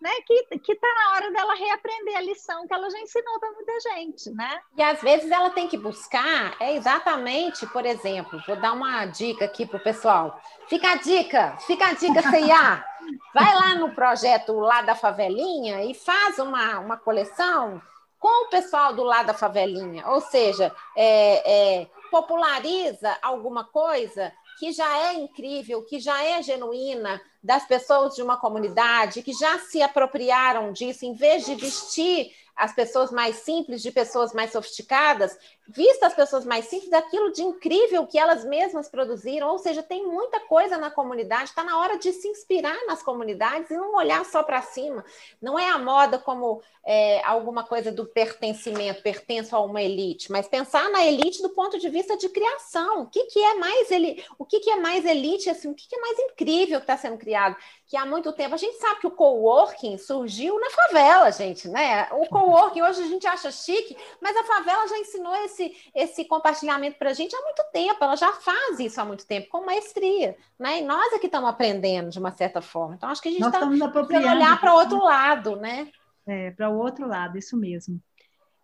né, que está na hora dela reaprender a lição que ela já ensinou para muita gente, né? E às vezes ela tem que buscar, é exatamente, por exemplo, vou dar uma dica aqui para o pessoal. Fica a dica, fica a dica, CIA. Vai lá no projeto lá da favelinha e faz uma, uma coleção com o pessoal do lado da favelinha, ou seja, é, é, populariza alguma coisa que já é incrível, que já é genuína, das pessoas de uma comunidade que já se apropriaram disso, em vez de vestir as pessoas mais simples de pessoas mais sofisticadas, vista as pessoas mais simples daquilo de incrível que elas mesmas produziram, ou seja, tem muita coisa na comunidade, está na hora de se inspirar nas comunidades e não olhar só para cima. Não é a moda como é, alguma coisa do pertencimento, pertenço a uma elite, mas pensar na elite do ponto de vista de criação. O que, que é mais ele, o que, que é mais elite, assim, o que, que é mais incrível que está sendo criado? Que há muito tempo a gente sabe que o coworking surgiu na favela, gente, né? O coworking hoje a gente acha chique, mas a favela já ensinou esse, esse compartilhamento para a gente há muito tempo. Ela já faz isso há muito tempo com maestria, né? E nós é que estamos aprendendo de uma certa forma. Então acho que a gente está precisando olhar para o outro lado, né? É, para o outro lado, isso mesmo.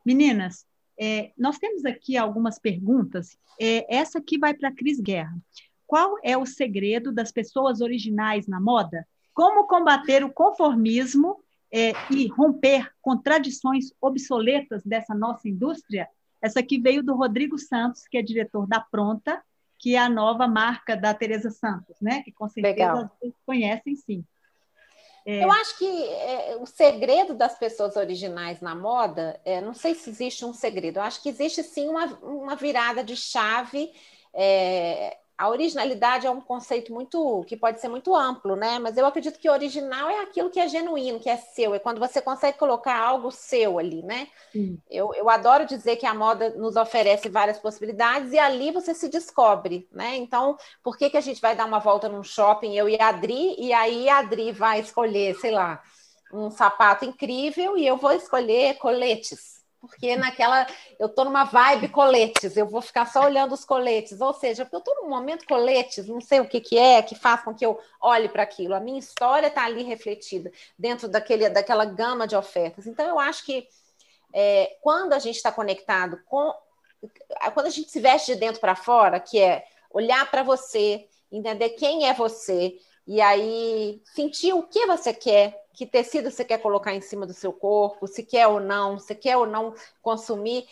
Meninas, é, nós temos aqui algumas perguntas. É, essa aqui vai para a Cris Guerra. Qual é o segredo das pessoas originais na moda? Como combater o conformismo é, e romper com tradições obsoletas dessa nossa indústria? Essa aqui veio do Rodrigo Santos, que é diretor da Pronta, que é a nova marca da Teresa Santos, né? Que com certeza vocês conhecem sim. É... Eu acho que é, o segredo das pessoas originais na moda, é, não sei se existe um segredo, eu acho que existe sim uma, uma virada de chave é, a originalidade é um conceito muito que pode ser muito amplo, né? Mas eu acredito que original é aquilo que é genuíno, que é seu, é quando você consegue colocar algo seu ali, né? Eu, eu adoro dizer que a moda nos oferece várias possibilidades e ali você se descobre, né? Então, por que, que a gente vai dar uma volta num shopping, eu e a Adri, e aí a Adri vai escolher, sei lá, um sapato incrível e eu vou escolher coletes porque naquela eu estou numa vibe coletes, eu vou ficar só olhando os coletes, ou seja, eu estou num momento coletes, não sei o que, que é, que faz com que eu olhe para aquilo. A minha história está ali refletida dentro daquele, daquela gama de ofertas. Então, eu acho que é, quando a gente está conectado com. Quando a gente se veste de dentro para fora, que é olhar para você, entender quem é você, e aí sentir o que você quer, que tecido você quer colocar em cima do seu corpo, se quer ou não, se quer ou não consumir.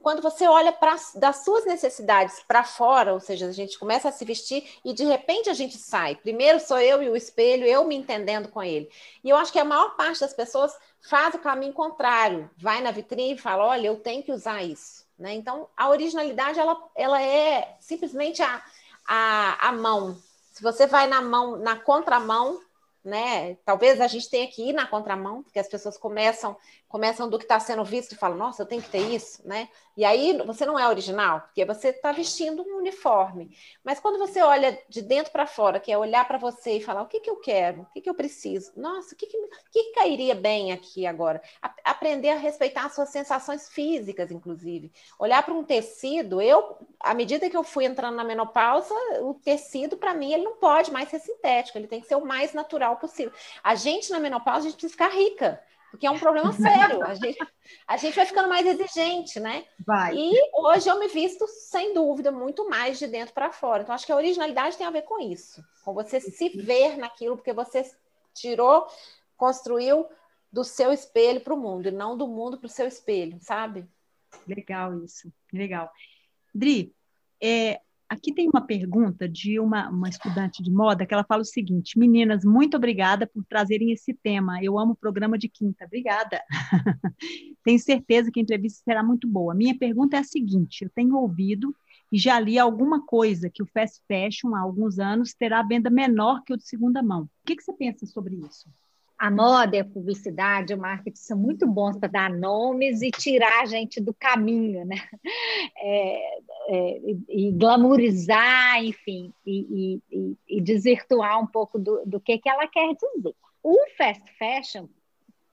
Quando você olha pra, das suas necessidades para fora, ou seja, a gente começa a se vestir e de repente a gente sai. Primeiro sou eu e o espelho, eu me entendendo com ele. E eu acho que a maior parte das pessoas faz o caminho contrário, vai na vitrine e fala: olha, eu tenho que usar isso. Né? Então, a originalidade ela, ela é simplesmente a, a, a mão. Se você vai na mão, na contramão, né? Talvez a gente tenha que ir na contramão, porque as pessoas começam começam do que está sendo visto e falam, nossa, eu tenho que ter isso, né? E aí você não é original, porque você está vestindo um uniforme. Mas quando você olha de dentro para fora, que é olhar para você e falar, o que, que eu quero, o que, que eu preciso, nossa, o que, que, que cairia bem aqui agora? A, aprender a respeitar as suas sensações físicas, inclusive. Olhar para um tecido, eu, à medida que eu fui entrando na menopausa, o tecido, para mim, ele não pode mais ser sintético, ele tem que ser o mais natural possível. A gente, na menopausa, a gente precisa ficar rica porque é um problema sério. A gente, a gente vai ficando mais exigente, né? Vai. E hoje eu me visto, sem dúvida, muito mais de dentro para fora. Então, acho que a originalidade tem a ver com isso, com você se ver naquilo, porque você tirou, construiu do seu espelho para o mundo, e não do mundo para o seu espelho, sabe? Legal isso, legal. Dri, é, aqui tem uma pergunta de uma, uma estudante de moda que ela fala o seguinte: Meninas, muito obrigada por trazerem esse tema. Eu amo o programa de quinta. Obrigada. tenho certeza que a entrevista será muito boa. Minha pergunta é a seguinte: eu tenho ouvido e já li alguma coisa que o fast fashion há alguns anos terá venda menor que o de segunda mão. O que, que você pensa sobre isso? A moda, a publicidade, o marketing são muito bons para dar nomes e tirar a gente do caminho, né? É, é, e, glamourizar, enfim, e, e, e, desvirtuar um pouco do, do que, que ela quer dizer. O fast fashion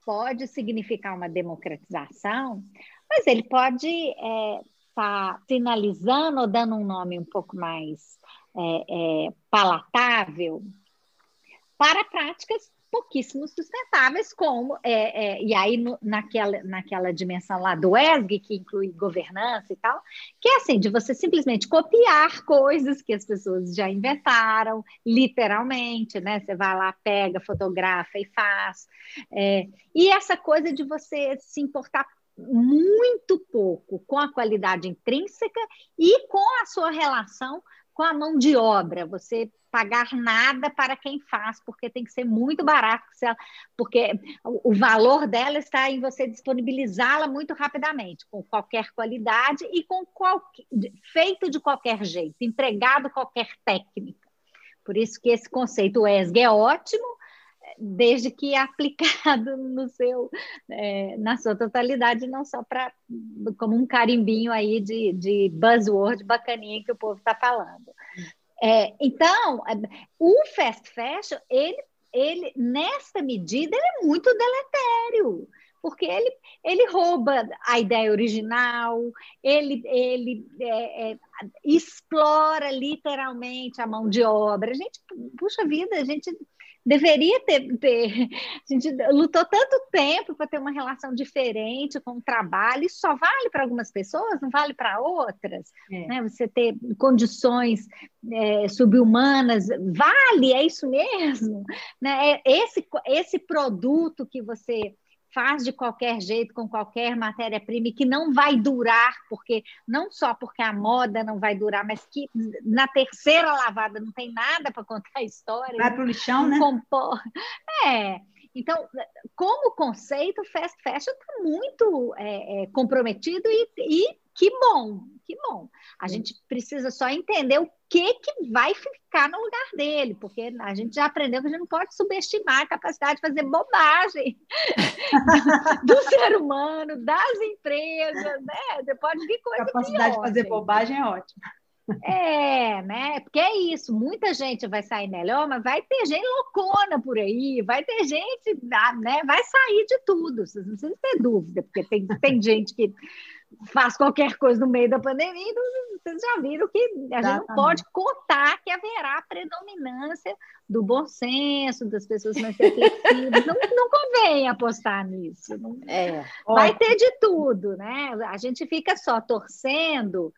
pode significar uma democratização, mas ele pode estar é, tá sinalizando ou dando um nome um pouco mais é, é, palatável para práticas pouquíssimo sustentáveis, como, é, é, e aí no, naquela, naquela dimensão lá do ESG, que inclui governança e tal, que é assim, de você simplesmente copiar coisas que as pessoas já inventaram, literalmente, né? Você vai lá, pega, fotografa e faz. É, e essa coisa de você se importar muito pouco com a qualidade intrínseca e com a sua relação com a mão de obra, você pagar nada para quem faz, porque tem que ser muito barato, porque o valor dela está em você disponibilizá-la muito rapidamente, com qualquer qualidade e com qualquer, feito de qualquer jeito, empregado qualquer técnica. Por isso que esse conceito ESG é ótimo, desde que aplicado no seu, é, na sua totalidade, não só para como um carimbinho aí de, de buzzword bacaninha que o povo está falando. É, então, é, o fast fashion, ele, ele, nesta medida, ele é muito deletério, porque ele, ele rouba a ideia original, ele, ele é, é, explora literalmente a mão de obra. A gente, puxa vida, a gente deveria ter, ter, a gente lutou tanto tempo para ter uma relação diferente com o trabalho, isso só vale para algumas pessoas, não vale para outras, é. né? Você ter condições é, subhumanas, vale, é isso mesmo, né? É esse, esse produto que você faz de qualquer jeito, com qualquer matéria-prima, e que não vai durar, porque não só porque a moda não vai durar, mas que na terceira lavada não tem nada para contar a história. Vai para o lixão, né? Compor. É. Então, como conceito, fast fashion está muito é, é, comprometido e, e que bom, que bom. A Sim. gente precisa só entender o que, que vai ficar no lugar dele, porque a gente já aprendeu que a gente não pode subestimar a capacidade de fazer bobagem do, do ser humano, das empresas, né? Você pode vir coisa A capacidade pior, de fazer gente. bobagem é ótima. É, né? Porque é isso, muita gente vai sair melhor, mas vai ter gente loucona por aí, vai ter gente, né? Vai sair de tudo, vocês não precisam ter dúvida, porque tem, tem gente que faz qualquer coisa no meio da pandemia, então vocês já viram que a gente não pode contar que haverá predominância do bom senso, das pessoas mais reflexivas. não, não convém apostar nisso. Não, é, vai ter de tudo, né? A gente fica só torcendo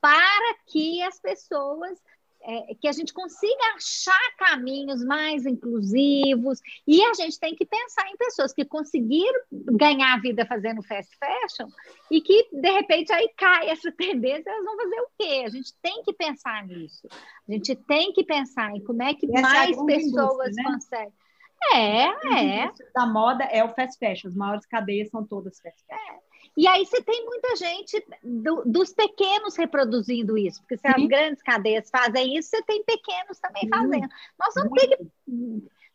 para que as pessoas é, que a gente consiga achar caminhos mais inclusivos e a gente tem que pensar em pessoas que conseguiram ganhar a vida fazendo fast fashion e que de repente aí cai essa tendência, elas vão fazer o quê? A gente tem que pensar nisso. A gente tem que pensar em como é que essa mais é pessoas né? conseguem. É, é. Da moda é o fast fashion, as maiores cadeias são todas fast fashion. É. E aí você tem muita gente do, dos pequenos reproduzindo isso, porque se Sim. as grandes cadeias fazem isso, você tem pequenos também fazendo. Nós vamos ter que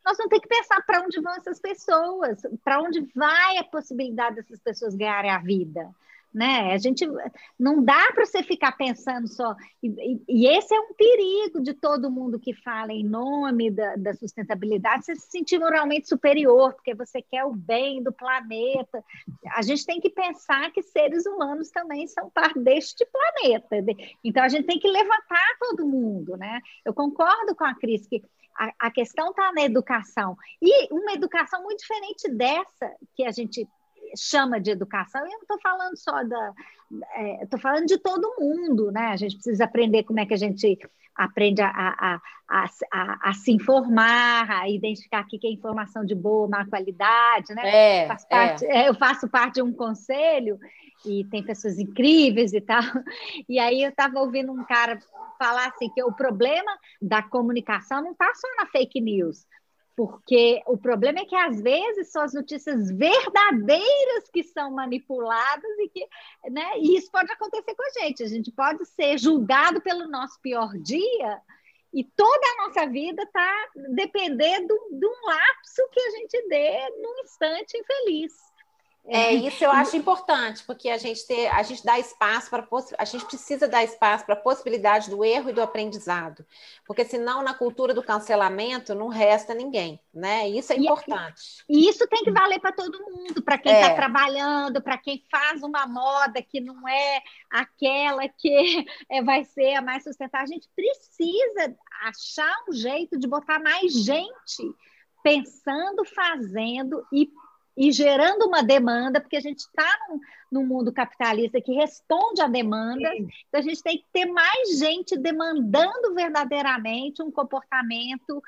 nós vamos ter que pensar para onde vão essas pessoas, para onde vai a possibilidade dessas pessoas ganharem a vida né? A gente não dá para você ficar pensando só. E, e, esse é um perigo de todo mundo que fala em nome da, da, sustentabilidade, você se sentir moralmente superior, porque você quer o bem do planeta. A gente tem que pensar que seres humanos também são parte deste planeta. Então a gente tem que levantar todo mundo, né? Eu concordo com a Cris que a, a questão está na educação. E uma educação muito diferente dessa que a gente chama de educação, eu não estou falando só da. Estou é, falando de todo mundo, né? A gente precisa aprender como é que a gente aprende a, a, a, a, a se informar, a identificar o que é informação de boa, má qualidade, né? É, Faz parte, é. Eu faço parte de um conselho e tem pessoas incríveis e tal. E aí eu estava ouvindo um cara falar assim que o problema da comunicação não está só na fake news, porque o problema é que às vezes são as notícias verdadeiras que são manipuladas e que, né, e isso pode acontecer com a gente. A gente pode ser julgado pelo nosso pior dia e toda a nossa vida está dependendo de um lapso que a gente dê num instante infeliz. É, isso eu acho importante, porque a gente ter, a gente dá espaço para a gente precisa dar espaço para a possibilidade do erro e do aprendizado, porque senão na cultura do cancelamento não resta ninguém, né? Isso é importante. E, e isso tem que valer para todo mundo, para quem está é. trabalhando, para quem faz uma moda que não é aquela que é, vai ser a mais sustentável. A gente precisa achar um jeito de botar mais gente pensando, fazendo e e gerando uma demanda, porque a gente está num, num, mundo capitalista que responde à demanda, então a gente tem que ter mais gente demandando verdadeiramente um comportamento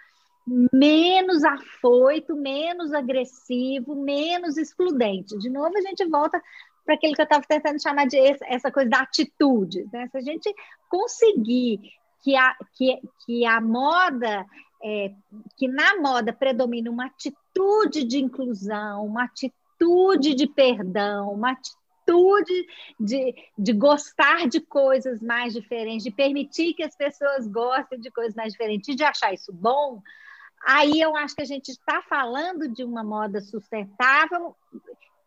menos afoito, menos agressivo, menos excludente. De novo, a gente volta para aquilo que eu estava tentando chamar de essa coisa da atitude. Né? Se a gente conseguir que a, que, que a moda é, que na moda predomina uma atitude de inclusão, uma atitude de perdão, uma atitude de, de gostar de coisas mais diferentes, de permitir que as pessoas gostem de coisas mais diferentes, de achar isso bom, aí eu acho que a gente está falando de uma moda sustentável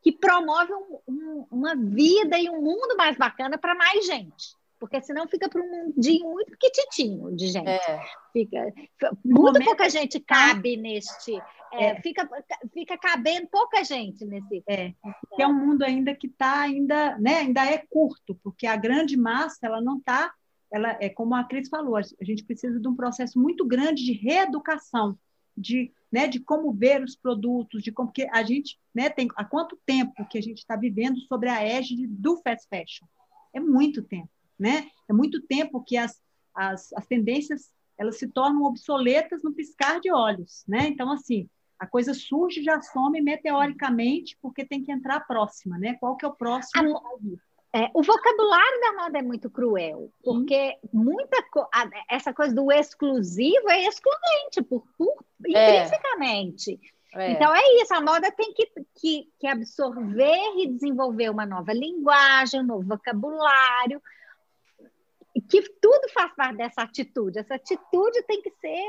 que promove um, um, uma vida e um mundo mais bacana para mais gente porque senão fica para um mundinho muito pequititinho de gente. É. Fica, muito pouca gente cabe neste. É, é. Fica, fica cabendo pouca gente nesse. É, é um mundo ainda que está ainda, né, ainda é curto, porque a grande massa ela não está. Ela é como a Cris falou, a gente precisa de um processo muito grande de reeducação, de, né, de como ver os produtos, de como que a gente, né, tem há quanto tempo que a gente está vivendo sobre a égide do fast fashion? É muito tempo né? É muito tempo que as, as, as tendências elas se tornam obsoletas no piscar de olhos, né? Então, assim, a coisa surge já some meteoricamente porque tem que entrar a próxima, né? Qual que é o próximo? A, é, o vocabulário da moda é muito cruel, porque muita co essa coisa do exclusivo é excludente por, por é. intrinsecamente. É. Então é isso, a moda tem que, que, que absorver e desenvolver uma nova linguagem, um novo vocabulário, que tudo faz parte dessa atitude. Essa atitude tem que ser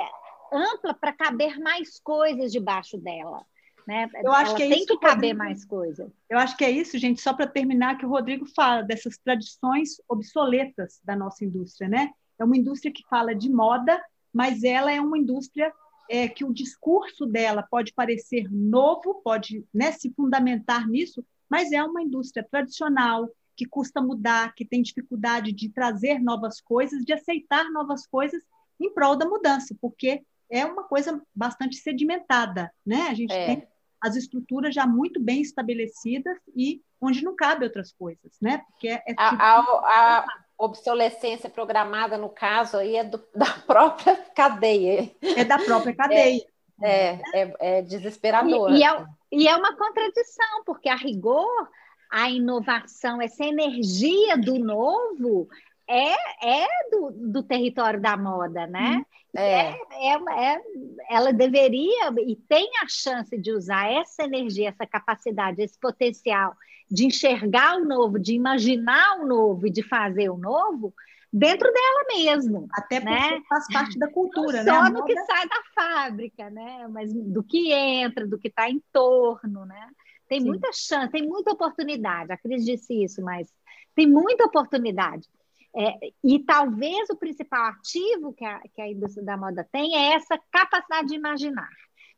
ampla para caber mais coisas debaixo dela. Né? Eu acho Ela que é tem isso que caber mais coisa. Eu acho que é isso, gente, só para terminar, que o Rodrigo fala dessas tradições obsoletas da nossa indústria. Né? É uma indústria que fala de moda, mas ela é uma indústria é, que o discurso dela pode parecer novo, pode né, se fundamentar nisso, mas é uma indústria tradicional, que custa mudar, que tem dificuldade de trazer novas coisas, de aceitar novas coisas em prol da mudança, porque é uma coisa bastante sedimentada, né? A gente é. tem as estruturas já muito bem estabelecidas e onde não cabe outras coisas, né? Porque é, é a, a, a, obsolescência programada no caso aí é do, da própria cadeia. É da própria cadeia. É, é, é, é desesperador. E, e, é, e é uma contradição, porque a rigor a inovação, essa energia do novo é, é do, do território da moda, né? Uhum. É. É, é, é, ela deveria e tem a chance de usar essa energia, essa capacidade, esse potencial de enxergar o novo, de imaginar o novo e de fazer o novo dentro dela mesmo. Até porque né? faz parte da cultura, Não né? Só do que sai da fábrica, né? Mas do que entra, do que está em torno, né? Tem Sim. muita chance, tem muita oportunidade. A Cris disse isso, mas tem muita oportunidade. É, e talvez o principal ativo que a, que a indústria da moda tem é essa capacidade de imaginar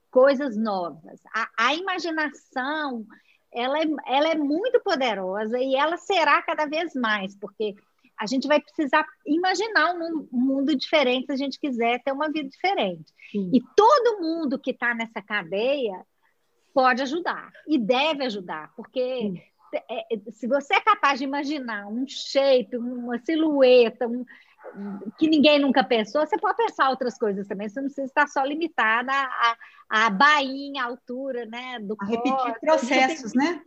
coisas novas. A, a imaginação ela é, ela é muito poderosa e ela será cada vez mais, porque a gente vai precisar imaginar um mundo diferente se a gente quiser ter uma vida diferente. Sim. E todo mundo que está nessa cadeia pode ajudar e deve ajudar, porque é, é, se você é capaz de imaginar um shape, uma silhueta, um, que ninguém nunca pensou, você pode pensar outras coisas também, você não precisa estar só limitada à, à bainha, à altura, né? Do a repetir processos, tem... né?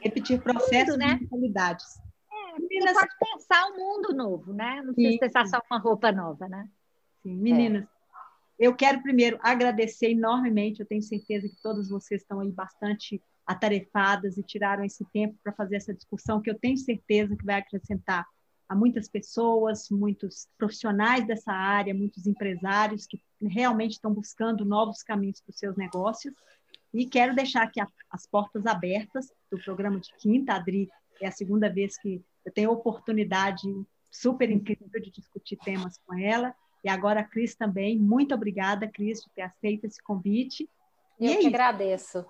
Repetir processos né? e qualidades. É, Meninas... Você pode pensar um mundo novo, né? Não precisa pensar só uma roupa nova, né? Sim, meninas, é. Eu quero primeiro agradecer enormemente, eu tenho certeza que todas vocês estão aí bastante atarefadas e tiraram esse tempo para fazer essa discussão que eu tenho certeza que vai acrescentar a muitas pessoas, muitos profissionais dessa área, muitos empresários que realmente estão buscando novos caminhos para os seus negócios. E quero deixar aqui as portas abertas do programa de quinta. Adri, é a segunda vez que eu tenho a oportunidade super incrível de discutir temas com ela. E agora a Cris também. Muito obrigada, Cris, por ter aceito esse convite. Eu e é que agradeço.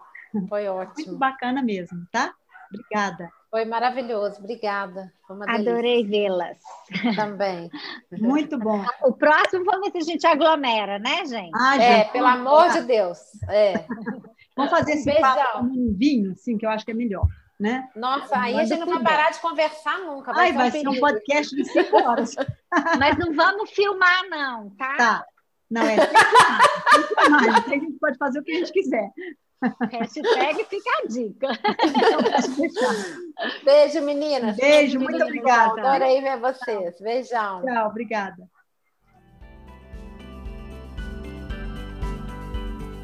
Foi ótimo. Muito bacana mesmo, tá? Obrigada. Foi maravilhoso, obrigada. Adorei vê-las. Também. Muito bom. O próximo, vamos ver se a gente aglomera, né, gente? Ah, é, gente, pelo amor de Deus. É. Vamos fazer esse papo um vinho, sim, que eu acho que é melhor. Né? Nossa, aí a gente não vai parar de conversar nunca. Vai, Ai, ser, vai um ser um podcast de cinco horas. Mas não vamos filmar, não, tá? Tá. Não, é. Filmar, a gente pode fazer o que a gente quiser. Hashtag fica a dica. Beijo, meninas. Beijo, muito obrigada. Adorei ver vocês. Beijão. Tchau, obrigada.